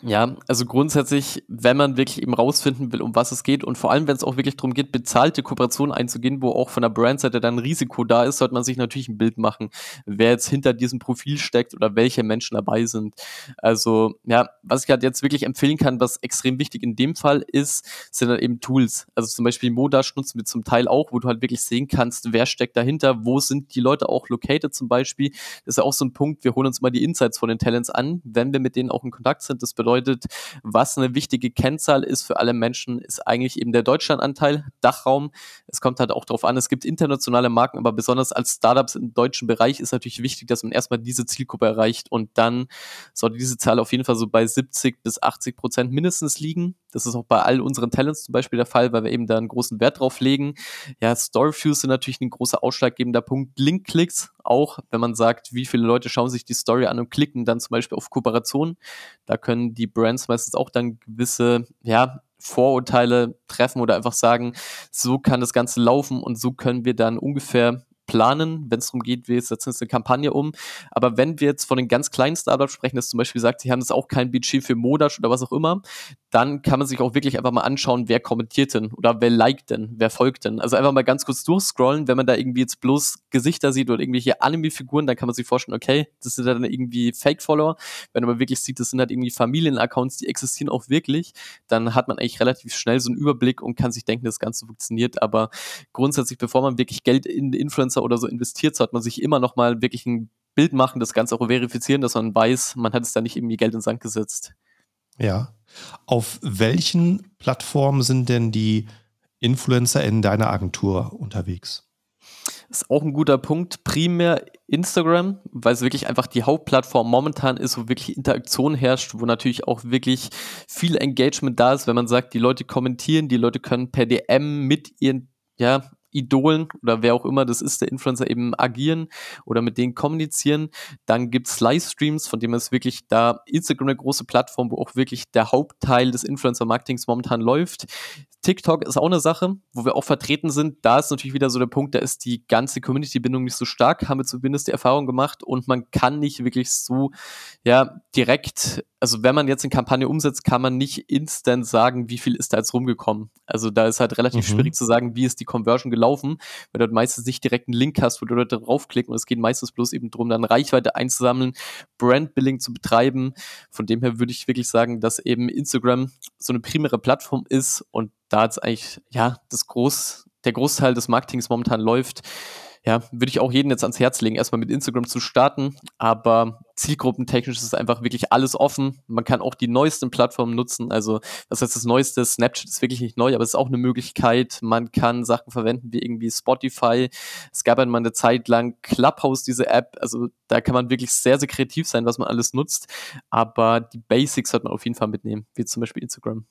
Ja, also grundsätzlich, wenn man wirklich eben rausfinden will, um was es geht und vor allem, wenn es auch wirklich darum geht, bezahlte Kooperationen einzugehen, wo auch von der Brandseite dann Risiko da ist, sollte man sich natürlich ein Bild machen, wer jetzt hinter diesem Profil steckt oder welche Menschen dabei sind. Also ja, was ich halt jetzt wirklich empfehlen kann, was extrem wichtig in dem Fall ist, sind dann eben Tools. Also zum Beispiel Modash nutzen wir zum Teil auch, wo du halt wirklich sehen kannst, wer steckt dahinter, wo sind die Leute auch located zum Beispiel. Das ist ja auch so ein Punkt, wir holen uns mal die Insights von den Talents an, wenn wir mit denen auch in Kontakt sind. Das bedeutet, bedeutet, was eine wichtige Kennzahl ist für alle Menschen, ist eigentlich eben der Deutschlandanteil, Dachraum. Es kommt halt auch darauf an, es gibt internationale Marken, aber besonders als Startups im deutschen Bereich ist natürlich wichtig, dass man erstmal diese Zielgruppe erreicht und dann sollte diese Zahl auf jeden Fall so bei 70 bis 80 Prozent mindestens liegen. Das ist auch bei all unseren Talents zum Beispiel der Fall, weil wir eben da einen großen Wert drauf legen. Ja, Storyviews sind natürlich ein großer ausschlaggebender Punkt. Link-Klicks auch, wenn man sagt, wie viele Leute schauen sich die Story an und klicken dann zum Beispiel auf Kooperation. Da können die Brands meistens auch dann gewisse, ja, Vorurteile treffen oder einfach sagen, so kann das Ganze laufen und so können wir dann ungefähr planen, wenn es darum geht, wir setzen jetzt eine Kampagne um. Aber wenn wir jetzt von den ganz kleinen Startups sprechen, das zum Beispiel sagt, sie haben das auch kein Budget für Modash oder was auch immer, dann kann man sich auch wirklich einfach mal anschauen, wer kommentiert denn oder wer liked denn, wer folgt denn. Also einfach mal ganz kurz durchscrollen, wenn man da irgendwie jetzt bloß Gesichter sieht oder irgendwelche Anime-Figuren, dann kann man sich vorstellen, okay, das sind dann irgendwie Fake-Follower. Wenn man wirklich sieht, das sind halt irgendwie Familienaccounts, die existieren auch wirklich, dann hat man eigentlich relativ schnell so einen Überblick und kann sich denken, das Ganze funktioniert. Aber grundsätzlich, bevor man wirklich Geld in Influencer oder so investiert, sollte man sich immer noch mal wirklich ein Bild machen, das Ganze auch verifizieren, dass man weiß, man hat es da nicht irgendwie Geld in den Sand gesetzt. Ja. Auf welchen Plattformen sind denn die Influencer in deiner Agentur unterwegs? Das ist auch ein guter Punkt. Primär Instagram, weil es wirklich einfach die Hauptplattform momentan ist, wo wirklich Interaktion herrscht, wo natürlich auch wirklich viel Engagement da ist, wenn man sagt, die Leute kommentieren, die Leute können per DM mit ihren ja, Idolen oder wer auch immer das ist, der Influencer eben agieren oder mit denen kommunizieren. Dann gibt's Livestreams, von dem es wirklich da Instagram eine große Plattform, wo auch wirklich der Hauptteil des Influencer-Marketings momentan läuft. TikTok ist auch eine Sache, wo wir auch vertreten sind. Da ist natürlich wieder so der Punkt, da ist die ganze Community-Bindung nicht so stark, haben wir zumindest die Erfahrung gemacht und man kann nicht wirklich so ja direkt also wenn man jetzt eine Kampagne umsetzt, kann man nicht instant sagen, wie viel ist da jetzt rumgekommen. Also da ist halt relativ mhm. schwierig zu sagen, wie ist die Conversion gelaufen, weil du meistens nicht direkt einen Link hast, wo du Leute draufklicken und es geht meistens bloß eben darum, dann Reichweite einzusammeln, Brandbuilding zu betreiben. Von dem her würde ich wirklich sagen, dass eben Instagram so eine primäre Plattform ist und da jetzt eigentlich, ja, das Groß, der Großteil des Marketings momentan läuft ja, würde ich auch jeden jetzt ans Herz legen, erstmal mit Instagram zu starten. Aber zielgruppentechnisch ist einfach wirklich alles offen. Man kann auch die neuesten Plattformen nutzen. Also, das heißt, das neueste Snapchat ist wirklich nicht neu, aber es ist auch eine Möglichkeit. Man kann Sachen verwenden wie irgendwie Spotify. Es gab einmal eine Zeit lang Clubhouse, diese App. Also, da kann man wirklich sehr, sehr kreativ sein, was man alles nutzt. Aber die Basics sollte man auf jeden Fall mitnehmen, wie zum Beispiel Instagram.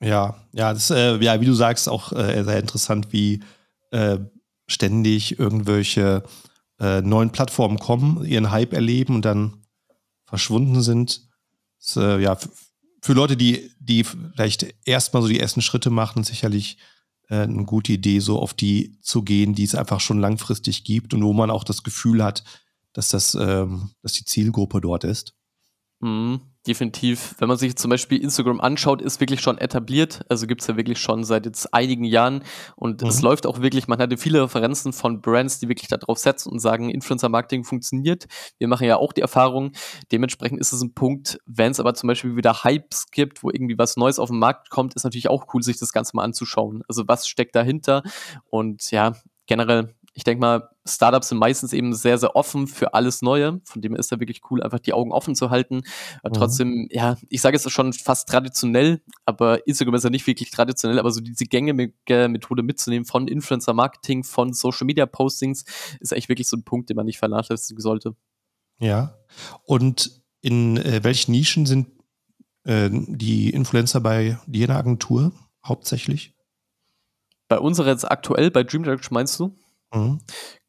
Ja, ja, das, äh, ja, wie du sagst, auch äh, sehr interessant, wie äh, ständig irgendwelche äh, neuen Plattformen kommen, ihren Hype erleben und dann verschwunden sind. Das, äh, ja, für Leute, die, die vielleicht erstmal so die ersten Schritte machen, sicherlich äh, eine gute Idee, so auf die zu gehen, die es einfach schon langfristig gibt und wo man auch das Gefühl hat, dass das, ähm, dass die Zielgruppe dort ist. Mhm definitiv. Wenn man sich zum Beispiel Instagram anschaut, ist wirklich schon etabliert. Also gibt es ja wirklich schon seit jetzt einigen Jahren und mhm. es läuft auch wirklich, man hatte viele Referenzen von Brands, die wirklich darauf setzen und sagen, Influencer-Marketing funktioniert. Wir machen ja auch die Erfahrung. Dementsprechend ist es ein Punkt, wenn es aber zum Beispiel wieder Hypes gibt, wo irgendwie was Neues auf den Markt kommt, ist natürlich auch cool, sich das Ganze mal anzuschauen. Also was steckt dahinter? Und ja, generell ich denke mal, Startups sind meistens eben sehr, sehr offen für alles Neue. Von dem ist da wirklich cool, einfach die Augen offen zu halten. Mhm. trotzdem, ja, ich sage es schon fast traditionell, aber Instagram ist ja nicht wirklich traditionell, aber so diese gängige Methode mitzunehmen von Influencer-Marketing, von Social-Media-Postings, ist eigentlich wirklich so ein Punkt, den man nicht vernachlässigen sollte. Ja. Und in äh, welchen Nischen sind äh, die Influencer bei der Agentur hauptsächlich? Bei unserer jetzt aktuell, bei Dream Direct meinst du? Mhm.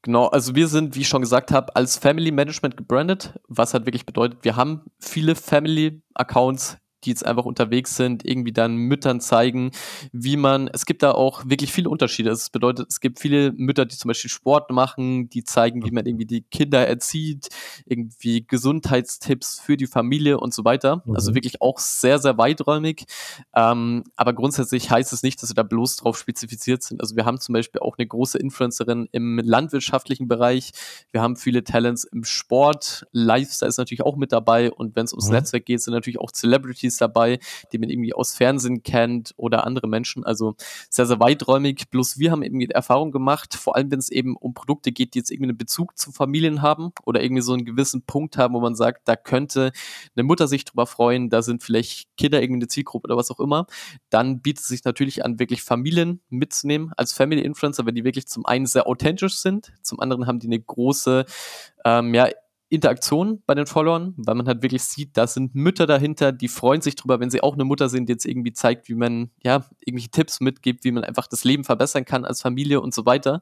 Genau, also wir sind, wie ich schon gesagt habe, als Family Management gebrandet, was halt wirklich bedeutet, wir haben viele Family Accounts, die jetzt einfach unterwegs sind, irgendwie dann Müttern zeigen, wie man, es gibt da auch wirklich viele Unterschiede. Das bedeutet, es gibt viele Mütter, die zum Beispiel Sport machen, die zeigen, wie man irgendwie die Kinder erzieht, irgendwie Gesundheitstipps für die Familie und so weiter. Also mhm. Also wirklich auch sehr, sehr weiträumig. Ähm, aber grundsätzlich heißt es nicht, dass wir da bloß drauf spezifiziert sind. Also wir haben zum Beispiel auch eine große Influencerin im landwirtschaftlichen Bereich. Wir haben viele Talents im Sport. Lifestyle ist natürlich auch mit dabei. Und wenn es ums mhm. Netzwerk geht, sind natürlich auch Celebrities dabei, die man irgendwie aus Fernsehen kennt oder andere Menschen. Also sehr, sehr weiträumig. Bloß wir haben irgendwie Erfahrung gemacht, vor allem wenn es eben um Produkte geht, die jetzt irgendwie einen Bezug zu Familien haben oder irgendwie so einen gewissen Punkt haben, wo man sagt, da könnte eine Mutter sich drüber freuen, da sind vielleicht Kinder irgendwie eine Zielgruppe oder was auch immer, dann bietet es sich natürlich an, wirklich Familien mitzunehmen als Family Influencer, wenn die wirklich zum einen sehr authentisch sind, zum anderen haben die eine große ähm, ja, Interaktion bei den Followern, weil man halt wirklich sieht, da sind Mütter dahinter, die freuen sich drüber, wenn sie auch eine Mutter sind, die jetzt irgendwie zeigt, wie man ja irgendwelche Tipps mitgibt, wie man einfach das Leben verbessern kann als Familie und so weiter.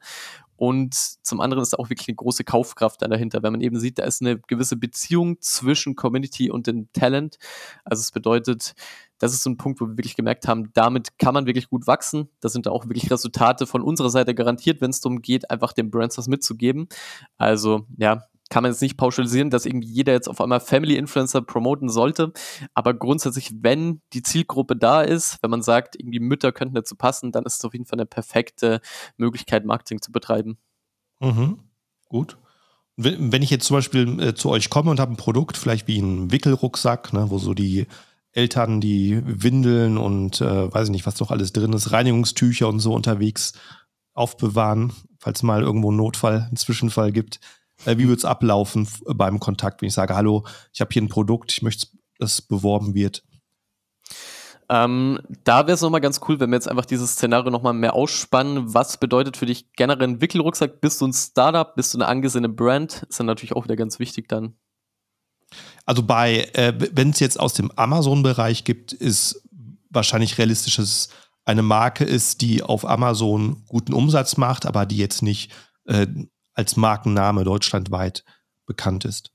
Und zum anderen ist da auch wirklich eine große Kaufkraft dahinter, wenn man eben sieht, da ist eine gewisse Beziehung zwischen Community und dem Talent. Also es bedeutet, das ist so ein Punkt, wo wir wirklich gemerkt haben, damit kann man wirklich gut wachsen. Da sind da auch wirklich Resultate von unserer Seite garantiert, wenn es darum geht, einfach den Brands was mitzugeben. Also ja, kann man jetzt nicht pauschalisieren, dass irgendwie jeder jetzt auf einmal Family Influencer promoten sollte. Aber grundsätzlich, wenn die Zielgruppe da ist, wenn man sagt, irgendwie Mütter könnten dazu passen, dann ist es auf jeden Fall eine perfekte Möglichkeit, Marketing zu betreiben. Mhm. Gut. Wenn ich jetzt zum Beispiel äh, zu euch komme und habe ein Produkt, vielleicht wie ein Wickelrucksack, ne, wo so die Eltern die Windeln und äh, weiß ich nicht, was doch alles drin ist, Reinigungstücher und so unterwegs aufbewahren, falls mal irgendwo ein Notfall, ein Zwischenfall gibt. Äh, wie wird es ablaufen beim Kontakt, wenn ich sage, hallo, ich habe hier ein Produkt, ich möchte, dass es beworben wird? Ähm, da wäre es nochmal ganz cool, wenn wir jetzt einfach dieses Szenario nochmal mehr ausspannen. Was bedeutet für dich generell ein Wickelrucksack? Bist du ein Startup? Bist du eine angesehene Brand? Ist dann natürlich auch wieder ganz wichtig dann. Also bei, äh, wenn es jetzt aus dem Amazon-Bereich gibt, ist wahrscheinlich realistisch, dass es eine Marke ist, die auf Amazon guten Umsatz macht, aber die jetzt nicht äh, als Markenname deutschlandweit bekannt ist.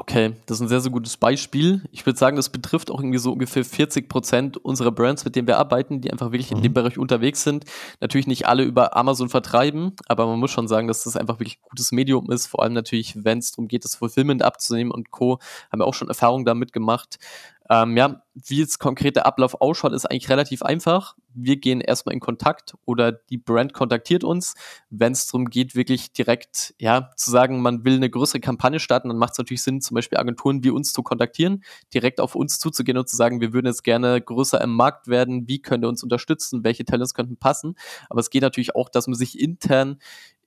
Okay, das ist ein sehr, sehr gutes Beispiel. Ich würde sagen, das betrifft auch irgendwie so ungefähr 40 Prozent unserer Brands, mit denen wir arbeiten, die einfach wirklich mhm. in dem Bereich unterwegs sind. Natürlich nicht alle über Amazon vertreiben, aber man muss schon sagen, dass das einfach wirklich ein gutes Medium ist. Vor allem natürlich, wenn es darum geht, das Fulfillment abzunehmen und Co. haben wir auch schon Erfahrungen damit gemacht. Ähm, ja, wie jetzt konkret der Ablauf ausschaut, ist eigentlich relativ einfach. Wir gehen erstmal in Kontakt oder die Brand kontaktiert uns. Wenn es darum geht, wirklich direkt ja, zu sagen, man will eine größere Kampagne starten, dann macht es natürlich Sinn, zum Beispiel Agenturen wie uns zu kontaktieren, direkt auf uns zuzugehen und zu sagen, wir würden jetzt gerne größer im Markt werden, wie könnt ihr uns unterstützen, welche Talents könnten passen. Aber es geht natürlich auch, dass man sich intern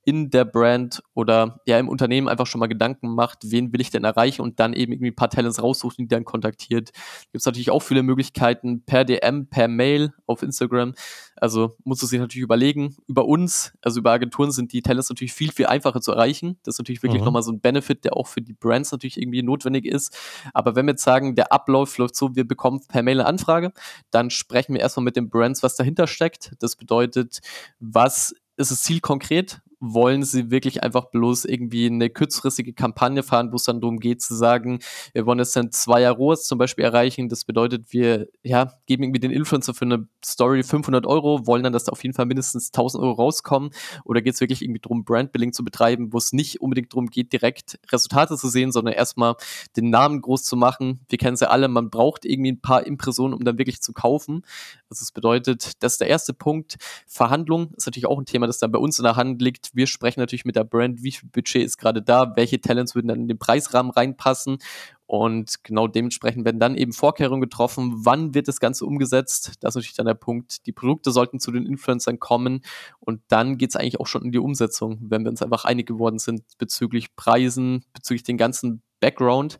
in der Brand oder ja im Unternehmen einfach schon mal Gedanken macht, wen will ich denn erreichen und dann eben irgendwie ein paar Talents raussucht und die dann kontaktiert. Gibt es natürlich auch viele Möglichkeiten per DM, per Mail auf Instagram. Also muss es sich natürlich überlegen. Über uns, also über Agenturen sind die Talents natürlich viel, viel einfacher zu erreichen. Das ist natürlich wirklich mhm. nochmal so ein Benefit, der auch für die Brands natürlich irgendwie notwendig ist. Aber wenn wir jetzt sagen, der Ablauf läuft so, wir bekommen per Mail eine Anfrage, dann sprechen wir erstmal mit den Brands, was dahinter steckt. Das bedeutet, was ist das Ziel konkret? Wollen sie wirklich einfach bloß irgendwie eine kurzfristige Kampagne fahren, wo es dann darum geht zu sagen, wir wollen jetzt dann zwei ROAS zum Beispiel erreichen. Das bedeutet, wir ja, geben irgendwie den Influencer für eine Story 500 Euro, wollen dann, dass da auf jeden Fall mindestens 1000 Euro rauskommen. Oder geht es wirklich irgendwie darum, Brandbuilding zu betreiben, wo es nicht unbedingt darum geht, direkt Resultate zu sehen, sondern erstmal den Namen groß zu machen. Wir kennen es ja alle, man braucht irgendwie ein paar Impressionen, um dann wirklich zu kaufen. Also das bedeutet, das ist der erste Punkt. Verhandlung ist natürlich auch ein Thema, das dann bei uns in der Hand liegt wir sprechen natürlich mit der Brand, wie viel Budget ist gerade da, welche Talents würden dann in den Preisrahmen reinpassen und genau dementsprechend werden dann eben Vorkehrungen getroffen, wann wird das Ganze umgesetzt. Das ist natürlich dann der Punkt. Die Produkte sollten zu den Influencern kommen und dann geht es eigentlich auch schon in die Umsetzung, wenn wir uns einfach einig geworden sind bezüglich Preisen, bezüglich den ganzen Background.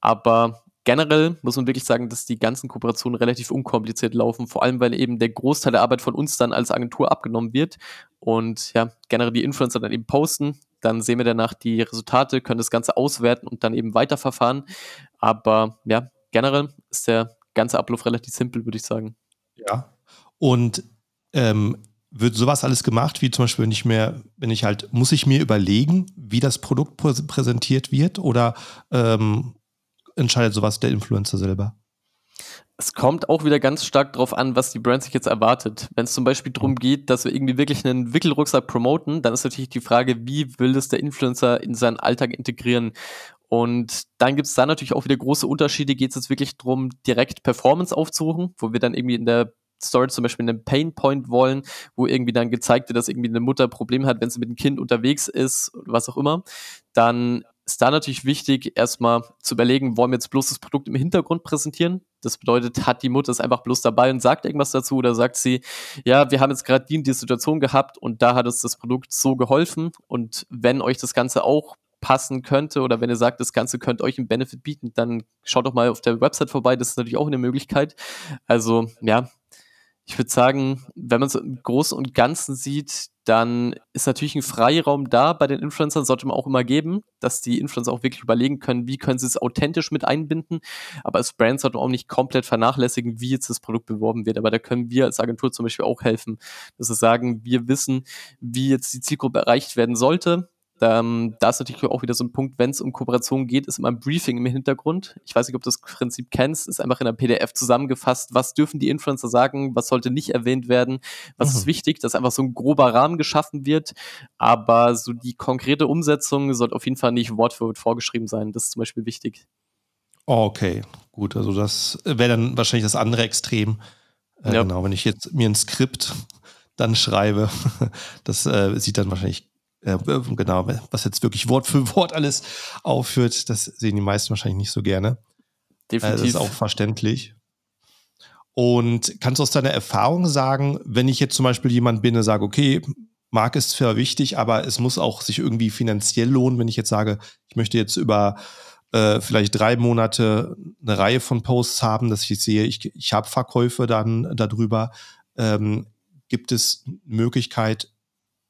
Aber generell muss man wirklich sagen, dass die ganzen Kooperationen relativ unkompliziert laufen, vor allem weil eben der Großteil der Arbeit von uns dann als Agentur abgenommen wird und ja, generell die Influencer dann eben posten. Dann sehen wir danach die Resultate, können das Ganze auswerten und dann eben weiterverfahren. Aber ja, generell ist der ganze Ablauf relativ simpel, würde ich sagen. Ja. Und ähm, wird sowas alles gemacht, wie zum Beispiel, wenn ich wenn ich halt, muss ich mir überlegen, wie das Produkt präsentiert wird oder ähm, entscheidet sowas der Influencer selber? Es kommt auch wieder ganz stark darauf an, was die Brand sich jetzt erwartet. Wenn es zum Beispiel darum geht, dass wir irgendwie wirklich einen Wickelrucksack promoten, dann ist natürlich die Frage, wie will das der Influencer in seinen Alltag integrieren? Und dann gibt es da natürlich auch wieder große Unterschiede. Geht es jetzt wirklich darum, direkt Performance aufzurufen, wo wir dann irgendwie in der Story zum Beispiel einen Pain Point wollen, wo irgendwie dann gezeigt wird, dass irgendwie eine Mutter Probleme hat, wenn sie mit dem Kind unterwegs ist, was auch immer, dann ist da natürlich wichtig, erstmal zu überlegen, wollen wir jetzt bloß das Produkt im Hintergrund präsentieren? Das bedeutet, hat die Mutter es einfach bloß dabei und sagt irgendwas dazu oder sagt sie, ja, wir haben jetzt gerade die, die Situation gehabt und da hat uns das Produkt so geholfen und wenn euch das Ganze auch passen könnte oder wenn ihr sagt, das Ganze könnte euch einen Benefit bieten, dann schaut doch mal auf der Website vorbei, das ist natürlich auch eine Möglichkeit. Also ja, ich würde sagen, wenn man es im Großen und Ganzen sieht, dann ist natürlich ein Freiraum da bei den Influencern, sollte man auch immer geben, dass die Influencer auch wirklich überlegen können, wie können sie es authentisch mit einbinden. Aber als Brand sollte man auch nicht komplett vernachlässigen, wie jetzt das Produkt beworben wird. Aber da können wir als Agentur zum Beispiel auch helfen, dass wir sagen, wir wissen, wie jetzt die Zielgruppe erreicht werden sollte ähm, da ist natürlich auch wieder so ein Punkt, wenn es um Kooperation geht, ist immer ein Briefing im Hintergrund. Ich weiß nicht, ob du das Prinzip kennst, ist einfach in der PDF zusammengefasst, was dürfen die Influencer sagen, was sollte nicht erwähnt werden, was mhm. ist wichtig, dass einfach so ein grober Rahmen geschaffen wird, aber so die konkrete Umsetzung sollte auf jeden Fall nicht Wort für Wort vorgeschrieben sein. Das ist zum Beispiel wichtig. Okay, gut, also das wäre dann wahrscheinlich das andere Extrem. Äh, ja. Genau, wenn ich jetzt mir ein Skript dann schreibe, das äh, sieht dann wahrscheinlich äh, genau, was jetzt wirklich Wort für Wort alles aufführt, das sehen die meisten wahrscheinlich nicht so gerne. Definitiv. Äh, das ist auch verständlich. Und kannst du aus deiner Erfahrung sagen, wenn ich jetzt zum Beispiel jemand bin, der sage, okay, Marke ist zwar wichtig, aber es muss auch sich irgendwie finanziell lohnen, wenn ich jetzt sage, ich möchte jetzt über äh, vielleicht drei Monate eine Reihe von Posts haben, dass ich sehe, ich, ich habe Verkäufe dann darüber. Ähm, gibt es Möglichkeit,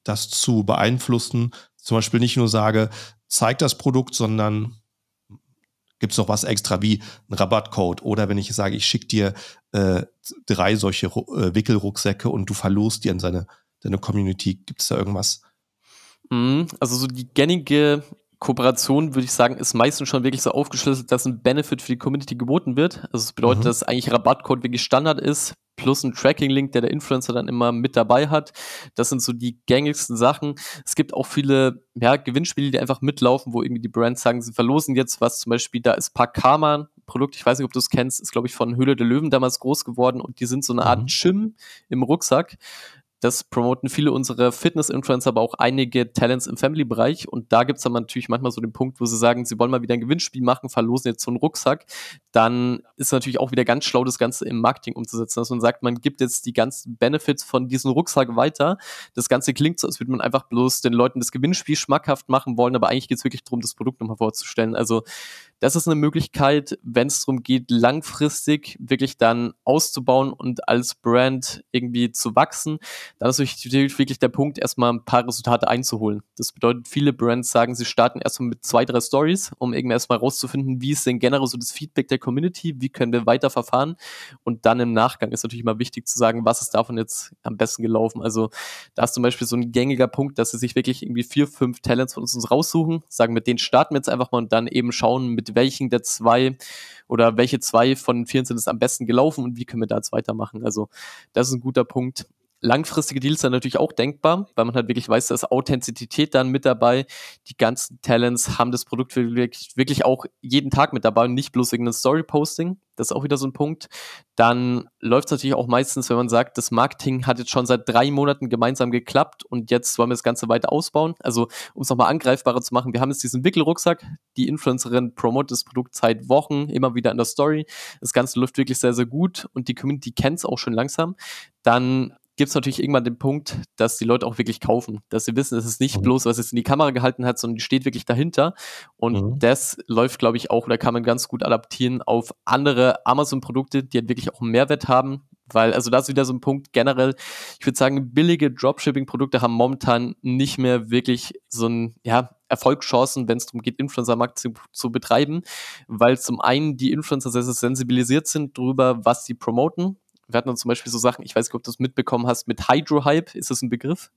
das zu beeinflussen. Zum Beispiel nicht nur sage, zeig das Produkt, sondern gibt es noch was extra wie ein Rabattcode oder wenn ich sage, ich schicke dir äh, drei solche äh, Wickelrucksäcke und du verlost die an seine, deine Community. Gibt es da irgendwas? Mhm, also so die gängige Kooperation, würde ich sagen, ist meistens schon wirklich so aufgeschlüsselt, dass ein Benefit für die Community geboten wird. Also es bedeutet, mhm. dass eigentlich Rabattcode wirklich Standard ist, plus ein Tracking-Link, der der Influencer dann immer mit dabei hat. Das sind so die gängigsten Sachen. Es gibt auch viele ja, Gewinnspiele, die einfach mitlaufen, wo irgendwie die Brands sagen, sie verlosen jetzt was. Zum Beispiel, da ist Pakama, Produkt, ich weiß nicht, ob du es kennst, ist, glaube ich, von Höhle der Löwen damals groß geworden und die sind so eine Art mhm. Im Rucksack. Das promoten viele unserer Fitness-Influencer, aber auch einige Talents im Family-Bereich. Und da gibt es dann natürlich manchmal so den Punkt, wo sie sagen, sie wollen mal wieder ein Gewinnspiel machen, verlosen jetzt so einen Rucksack. Dann ist natürlich auch wieder ganz schlau, das Ganze im Marketing umzusetzen. Dass man sagt, man gibt jetzt die ganzen Benefits von diesem Rucksack weiter. Das Ganze klingt so, als würde man einfach bloß den Leuten das Gewinnspiel schmackhaft machen wollen, aber eigentlich geht es wirklich darum, das Produkt nochmal vorzustellen. Also das ist eine Möglichkeit, wenn es darum geht, langfristig wirklich dann auszubauen und als Brand irgendwie zu wachsen. Dann ist natürlich wirklich der Punkt, erstmal ein paar Resultate einzuholen. Das bedeutet, viele Brands sagen, sie starten erstmal mit zwei, drei Stories, um irgendwie erstmal rauszufinden, wie ist denn generell so das Feedback der Community, wie können wir weiter verfahren. Und dann im Nachgang ist natürlich mal wichtig zu sagen, was ist davon jetzt am besten gelaufen. Also da ist zum Beispiel so ein gängiger Punkt, dass sie sich wirklich irgendwie vier, fünf Talents von uns raussuchen, sagen, mit denen starten wir jetzt einfach mal und dann eben schauen, mit welchen der zwei oder welche zwei von vier sind es am besten gelaufen und wie können wir da jetzt weitermachen. Also das ist ein guter Punkt. Langfristige Deals sind natürlich auch denkbar, weil man halt wirklich weiß, da ist Authentizität dann mit dabei. Die ganzen Talents haben das Produkt wirklich, wirklich auch jeden Tag mit dabei und nicht bloß irgendein Story-Posting. Das ist auch wieder so ein Punkt. Dann läuft es natürlich auch meistens, wenn man sagt, das Marketing hat jetzt schon seit drei Monaten gemeinsam geklappt und jetzt wollen wir das Ganze weiter ausbauen. Also, um es nochmal angreifbarer zu machen, wir haben jetzt diesen Wickelrucksack. Die Influencerin promotet das Produkt seit Wochen immer wieder in der Story. Das Ganze läuft wirklich sehr, sehr gut und die Community kennt es auch schon langsam. Dann gibt es natürlich irgendwann den Punkt, dass die Leute auch wirklich kaufen. Dass sie wissen, es ist nicht mhm. bloß, was es in die Kamera gehalten hat, sondern die steht wirklich dahinter. Und mhm. das läuft, glaube ich, auch, oder kann man ganz gut adaptieren auf andere Amazon-Produkte, die halt wirklich auch einen Mehrwert haben. Weil, also da ist wieder so ein Punkt generell, ich würde sagen, billige Dropshipping-Produkte haben momentan nicht mehr wirklich so ein, ja, Erfolgschancen, wenn es darum geht, Influencer-Marketing zu, zu, betreiben, weil zum einen die Influencer sehr sensibilisiert sind darüber, was sie promoten wir hatten dann zum Beispiel so Sachen, ich weiß nicht, ob du es mitbekommen hast, mit Hydro-Hype, ist das ein Begriff?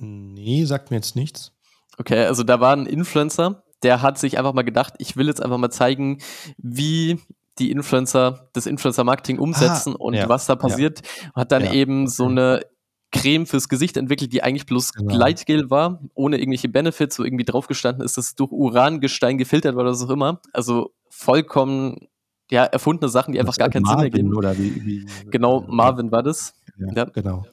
Nee, sagt mir jetzt nichts. Okay, also da war ein Influencer, der hat sich einfach mal gedacht, ich will jetzt einfach mal zeigen, wie die Influencer, das Influencer-Marketing umsetzen ah, und ja, was da passiert. Ja. Hat dann ja, eben so eine Creme fürs Gesicht entwickelt, die eigentlich bloß genau. Gleitgel war, ohne irgendwelche Benefits, wo irgendwie draufgestanden ist, dass es durch Urangestein gefiltert war oder was auch immer. Also vollkommen ja, erfundene Sachen, die einfach gar keinen Marvin Sinn ergeben. Oder wie, wie, genau, Marvin war das. Ja, ja, genau.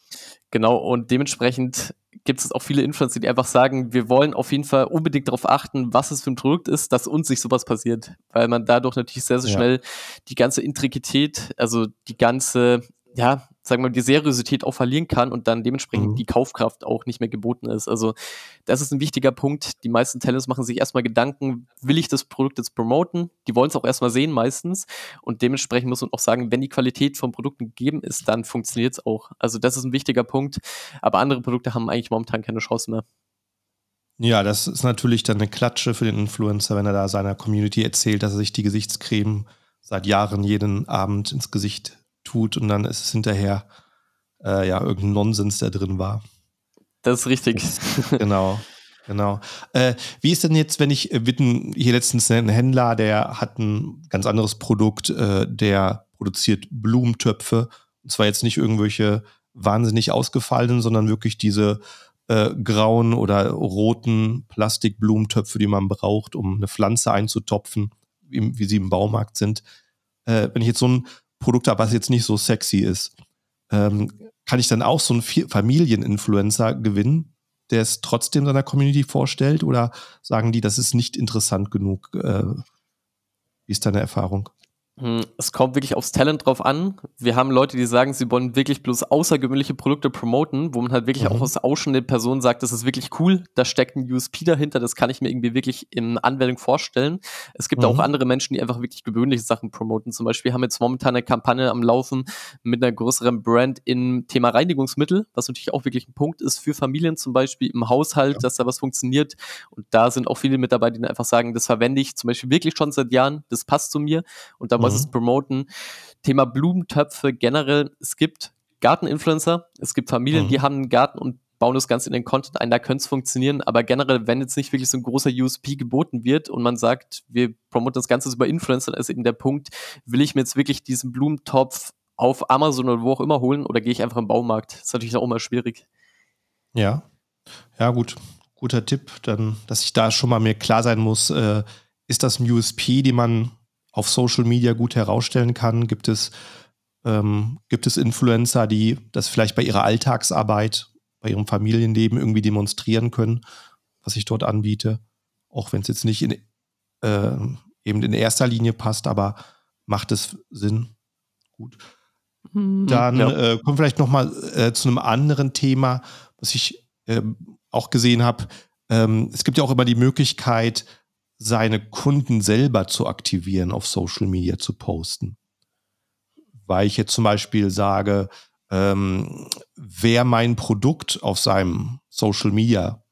Genau, und dementsprechend gibt es auch viele Influencer, die einfach sagen, wir wollen auf jeden Fall unbedingt darauf achten, was es für ein Produkt ist, dass uns nicht sowas passiert. Weil man dadurch natürlich sehr, sehr ja. schnell die ganze Intrikität, also die ganze, ja, sagen wir mal, die Seriosität auch verlieren kann und dann dementsprechend mhm. die Kaufkraft auch nicht mehr geboten ist. Also das ist ein wichtiger Punkt. Die meisten Talents machen sich erstmal Gedanken, will ich das Produkt jetzt promoten? Die wollen es auch erstmal sehen meistens und dementsprechend muss man auch sagen, wenn die Qualität von Produkten gegeben ist, dann funktioniert es auch. Also das ist ein wichtiger Punkt, aber andere Produkte haben eigentlich momentan keine Chance mehr. Ja, das ist natürlich dann eine Klatsche für den Influencer, wenn er da seiner Community erzählt, dass er sich die Gesichtscreme seit Jahren jeden Abend ins Gesicht tut und dann ist es hinterher äh, ja irgendein Nonsens, der drin war. Das ist richtig. genau. Genau. Äh, wie ist denn jetzt, wenn ich äh, Witten hier letztens einen Händler, der hat ein ganz anderes Produkt, äh, der produziert Blumentöpfe. Und zwar jetzt nicht irgendwelche wahnsinnig ausgefallenen, sondern wirklich diese äh, grauen oder roten Plastikblumentöpfe, die man braucht, um eine Pflanze einzutopfen, wie, wie sie im Baumarkt sind. Äh, wenn ich jetzt so ein Produkt habe, was jetzt nicht so sexy ist, ähm, kann ich dann auch so einen Familieninfluencer gewinnen, der es trotzdem seiner Community vorstellt? Oder sagen die, das ist nicht interessant genug? Äh, wie ist deine Erfahrung? Hm, es kommt wirklich aufs Talent drauf an. Wir haben Leute, die sagen, sie wollen wirklich bloß außergewöhnliche Produkte promoten, wo man halt wirklich mhm. auch aus Außen der Person sagt, das ist wirklich cool, da steckt ein USP dahinter, das kann ich mir irgendwie wirklich in Anwendung vorstellen. Es gibt mhm. auch andere Menschen, die einfach wirklich gewöhnliche Sachen promoten. Zum Beispiel haben wir jetzt momentan eine Kampagne am Laufen mit einer größeren Brand im Thema Reinigungsmittel, was natürlich auch wirklich ein Punkt ist für Familien zum Beispiel im Haushalt, ja. dass da was funktioniert. Und da sind auch viele mit dabei, die einfach sagen, das verwende ich zum Beispiel wirklich schon seit Jahren, das passt zu mir. Und da mhm. muss es promoten. Thema Blumentöpfe generell. Es gibt Garteninfluencer, es gibt Familien, mhm. die haben einen Garten und bauen das Ganze in den Content ein, da könnte es funktionieren, aber generell, wenn jetzt nicht wirklich so ein großer USP geboten wird und man sagt, wir promoten das Ganze über Influencer, dann ist eben der Punkt, will ich mir jetzt wirklich diesen Blumentopf auf Amazon oder wo auch immer holen oder gehe ich einfach im Baumarkt? Das ist natürlich auch immer schwierig. Ja, ja gut, guter Tipp, dann, dass ich da schon mal mir klar sein muss, äh, ist das ein USP, den man auf Social Media gut herausstellen kann? Gibt es, ähm, gibt es Influencer, die das vielleicht bei ihrer Alltagsarbeit, bei ihrem Familienleben irgendwie demonstrieren können, was ich dort anbiete? Auch wenn es jetzt nicht in, äh, eben in erster Linie passt, aber macht es Sinn? Gut. Mhm, Dann ja. äh, kommen wir vielleicht nochmal äh, zu einem anderen Thema, was ich äh, auch gesehen habe. Ähm, es gibt ja auch immer die Möglichkeit, seine Kunden selber zu aktivieren, auf Social Media zu posten. Weil ich jetzt zum Beispiel sage, ähm, wer mein Produkt auf seinem Social Media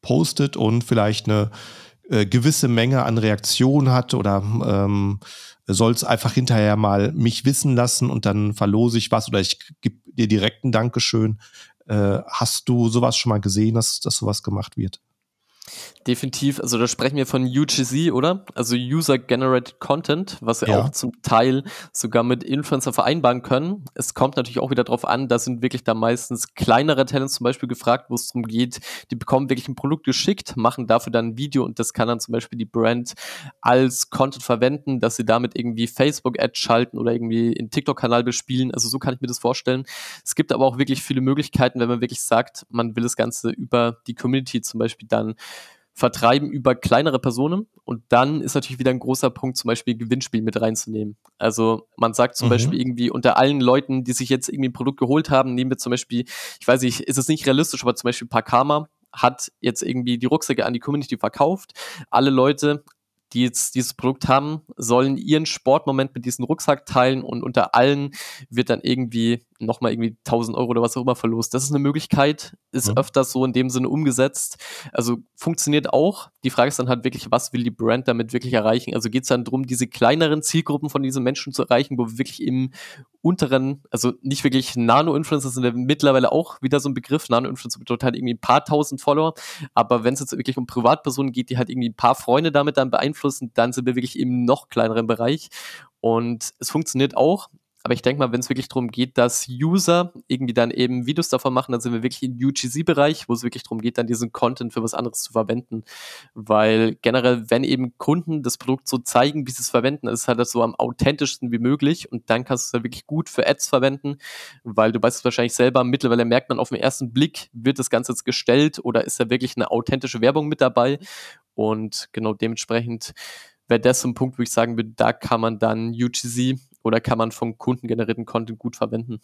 postet und vielleicht eine äh, gewisse Menge an Reaktionen hat oder ähm, soll es einfach hinterher mal mich wissen lassen und dann verlose ich was oder ich gebe dir direkt ein Dankeschön. Äh, hast du sowas schon mal gesehen, dass, dass sowas gemacht wird? Definitiv, also da sprechen wir von UGC, oder? Also User Generated Content, was wir ja. auch zum Teil sogar mit Influencer vereinbaren können. Es kommt natürlich auch wieder darauf an, da sind wirklich da meistens kleinere Talents zum Beispiel gefragt, wo es darum geht, die bekommen wirklich ein Produkt geschickt, machen dafür dann ein Video und das kann dann zum Beispiel die Brand als Content verwenden, dass sie damit irgendwie Facebook-Ads schalten oder irgendwie in TikTok-Kanal bespielen. Also so kann ich mir das vorstellen. Es gibt aber auch wirklich viele Möglichkeiten, wenn man wirklich sagt, man will das Ganze über die Community zum Beispiel dann vertreiben über kleinere Personen. Und dann ist natürlich wieder ein großer Punkt, zum Beispiel Gewinnspiel mit reinzunehmen. Also man sagt zum mhm. Beispiel irgendwie unter allen Leuten, die sich jetzt irgendwie ein Produkt geholt haben, nehmen wir zum Beispiel, ich weiß nicht, ist es nicht realistisch, aber zum Beispiel Pakama hat jetzt irgendwie die Rucksäcke an die Community verkauft. Alle Leute die jetzt dieses Produkt haben, sollen ihren Sportmoment mit diesem Rucksack teilen und unter allen wird dann irgendwie nochmal irgendwie 1000 Euro oder was auch immer verlost. Das ist eine Möglichkeit, ist mhm. öfters so in dem Sinne umgesetzt. Also funktioniert auch. Die Frage ist dann halt wirklich, was will die Brand damit wirklich erreichen? Also geht es dann darum, diese kleineren Zielgruppen von diesen Menschen zu erreichen, wo wir wirklich im unteren, also nicht wirklich Nano-Influencer sind ja mittlerweile auch wieder so ein Begriff. Nano-Influencer bedeutet halt irgendwie ein paar tausend Follower. Aber wenn es jetzt wirklich um Privatpersonen geht, die halt irgendwie ein paar Freunde damit dann beeinflussen, dann sind wir wirklich im noch kleineren Bereich. Und es funktioniert auch, aber ich denke mal, wenn es wirklich darum geht, dass User irgendwie dann eben Videos davon machen, dann sind wir wirklich im UGC-Bereich, wo es wirklich darum geht, dann diesen Content für was anderes zu verwenden. Weil generell, wenn eben Kunden das Produkt so zeigen, wie sie es verwenden, ist halt so am authentischsten wie möglich und dann kannst du es ja wirklich gut für Ads verwenden, weil du weißt es wahrscheinlich selber, mittlerweile merkt man auf den ersten Blick, wird das Ganze jetzt gestellt oder ist da wirklich eine authentische Werbung mit dabei und genau dementsprechend wäre das so ein Punkt, wo ich sagen würde, da kann man dann UGC oder kann man vom Kunden generierten Content gut verwenden.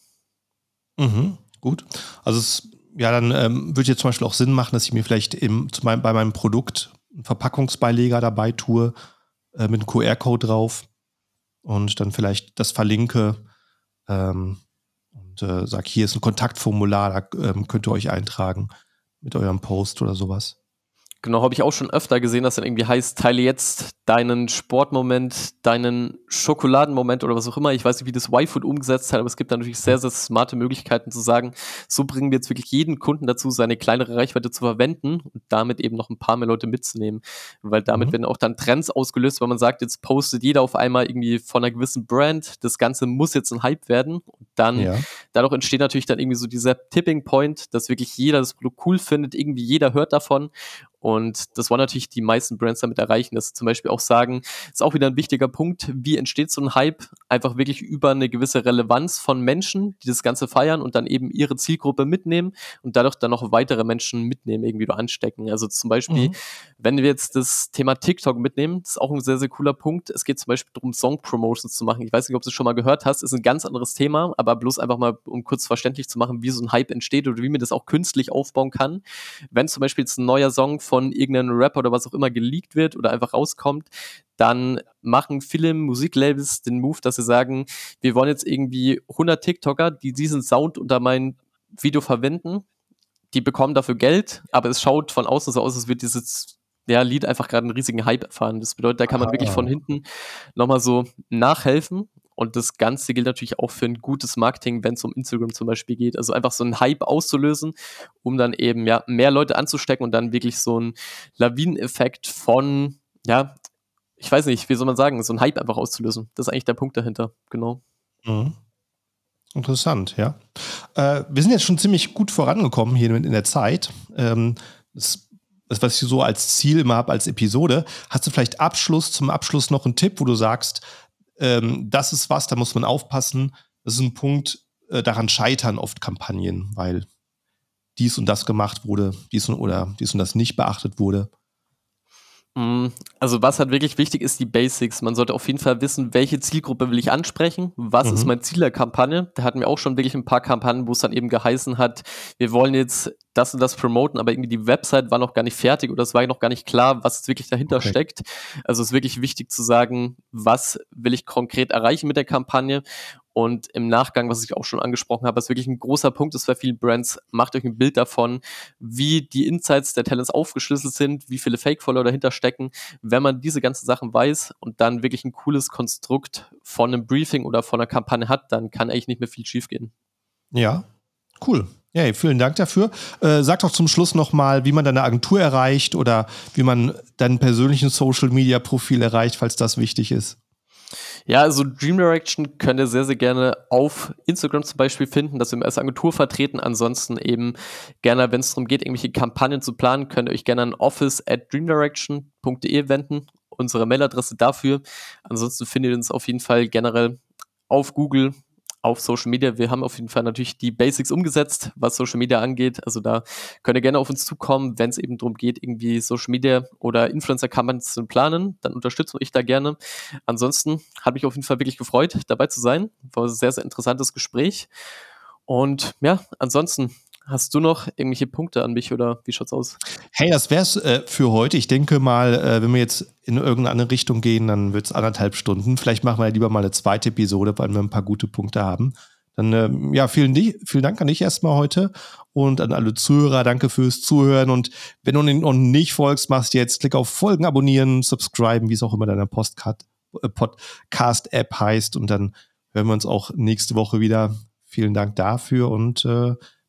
Mhm, gut. Also es, ja, dann ähm, würde jetzt zum Beispiel auch Sinn machen, dass ich mir vielleicht im, meinem, bei meinem Produkt einen Verpackungsbeileger dabei tue, äh, mit einem QR-Code drauf und dann vielleicht das verlinke ähm, und äh, sage, hier ist ein Kontaktformular, da ähm, könnt ihr euch eintragen mit eurem Post oder sowas. Genau, habe ich auch schon öfter gesehen, dass dann irgendwie heißt, teile jetzt deinen Sportmoment, deinen Schokoladenmoment oder was auch immer. Ich weiß nicht, wie das Y-Food umgesetzt hat, aber es gibt da natürlich sehr, sehr smarte Möglichkeiten zu sagen, so bringen wir jetzt wirklich jeden Kunden dazu, seine kleinere Reichweite zu verwenden und damit eben noch ein paar mehr Leute mitzunehmen. Weil damit mhm. werden auch dann Trends ausgelöst, weil man sagt, jetzt postet jeder auf einmal irgendwie von einer gewissen Brand, das Ganze muss jetzt ein Hype werden. Und dann, ja. dadurch entsteht natürlich dann irgendwie so dieser Tipping Point, dass wirklich jeder das Produkt cool findet, irgendwie jeder hört davon und das wollen natürlich die meisten Brands damit erreichen, dass sie zum Beispiel auch sagen, ist auch wieder ein wichtiger Punkt, wie entsteht so ein Hype? Einfach wirklich über eine gewisse Relevanz von Menschen, die das Ganze feiern und dann eben ihre Zielgruppe mitnehmen und dadurch dann noch weitere Menschen mitnehmen, irgendwie da anstecken. Also zum Beispiel, mhm. wenn wir jetzt das Thema TikTok mitnehmen, das ist auch ein sehr, sehr cooler Punkt. Es geht zum Beispiel darum, Song-Promotions zu machen. Ich weiß nicht, ob du es schon mal gehört hast, ist ein ganz anderes Thema, aber bloß einfach mal, um kurz verständlich zu machen, wie so ein Hype entsteht oder wie man das auch künstlich aufbauen kann. Wenn zum Beispiel jetzt ein neuer Song von irgendeinem Rapper oder was auch immer geleakt wird oder einfach rauskommt, dann machen viele Musiklabels den Move, dass sie sagen, wir wollen jetzt irgendwie 100 TikToker, die diesen Sound unter mein Video verwenden. Die bekommen dafür Geld, aber es schaut von außen so aus, als würde dieses ja, Lied einfach gerade einen riesigen Hype erfahren. Das bedeutet, da kann man ah. wirklich von hinten nochmal so nachhelfen und das Ganze gilt natürlich auch für ein gutes Marketing, wenn es um Instagram zum Beispiel geht. Also einfach so einen Hype auszulösen, um dann eben ja mehr Leute anzustecken und dann wirklich so einen Lawineneffekt von, ja, ich weiß nicht, wie soll man sagen, so einen Hype einfach auszulösen. Das ist eigentlich der Punkt dahinter, genau. Mhm. Interessant, ja. Äh, wir sind jetzt schon ziemlich gut vorangekommen hier in der Zeit. Ähm, das, das, was ich so als Ziel immer habe, als Episode. Hast du vielleicht Abschluss, zum Abschluss noch einen Tipp, wo du sagst, ähm, das ist was, da muss man aufpassen. Das ist ein Punkt, äh, daran scheitern oft Kampagnen, weil dies und das gemacht wurde, dies und, oder dies und das nicht beachtet wurde. Mm, also was halt wirklich wichtig ist, die Basics. Man sollte auf jeden Fall wissen, welche Zielgruppe will ich ansprechen, was mhm. ist mein Ziel der Kampagne. Da hatten wir auch schon wirklich ein paar Kampagnen, wo es dann eben geheißen hat, wir wollen jetzt das und das promoten, aber irgendwie die Website war noch gar nicht fertig oder es war noch gar nicht klar, was wirklich dahinter okay. steckt. Also es ist wirklich wichtig zu sagen, was will ich konkret erreichen mit der Kampagne und im Nachgang, was ich auch schon angesprochen habe, ist wirklich ein großer Punkt ist bei vielen Brands, macht euch ein Bild davon, wie die Insights der Talents aufgeschlüsselt sind, wie viele Fake-Follower dahinter stecken. Wenn man diese ganzen Sachen weiß und dann wirklich ein cooles Konstrukt von einem Briefing oder von einer Kampagne hat, dann kann eigentlich nicht mehr viel schiefgehen. Ja, cool. Ja, vielen Dank dafür. Äh, sag doch zum Schluss nochmal, wie man deine Agentur erreicht oder wie man deinen persönlichen Social-Media-Profil erreicht, falls das wichtig ist. Ja, also Dream Direction könnt ihr sehr, sehr gerne auf Instagram zum Beispiel finden, dass wir als Agentur vertreten. Ansonsten eben gerne, wenn es darum geht, irgendwelche Kampagnen zu planen, könnt ihr euch gerne an office at dreamdirection.de wenden. Unsere Mailadresse dafür. Ansonsten findet ihr uns auf jeden Fall generell auf Google, auf Social Media. Wir haben auf jeden Fall natürlich die Basics umgesetzt, was Social Media angeht. Also da könnt ihr gerne auf uns zukommen, wenn es eben darum geht, irgendwie Social Media oder Influencer-Kampagnen zu planen. Dann unterstütze ich da gerne. Ansonsten hat mich auf jeden Fall wirklich gefreut, dabei zu sein. War ein sehr, sehr interessantes Gespräch. Und ja, ansonsten Hast du noch irgendwelche Punkte an mich oder wie schaut's aus? Hey, das wär's äh, für heute. Ich denke mal, äh, wenn wir jetzt in irgendeine Richtung gehen, dann wird's anderthalb Stunden. Vielleicht machen wir lieber mal eine zweite Episode, weil wir ein paar gute Punkte haben. Dann, ähm, ja, vielen, vielen Dank an dich erstmal heute und an alle Zuhörer. Danke fürs Zuhören. Und wenn du noch nicht folgst, machst jetzt Klick auf Folgen, abonnieren, subscriben, wie es auch immer deiner äh, Podcast-App heißt. Und dann hören wir uns auch nächste Woche wieder. Vielen Dank dafür und äh,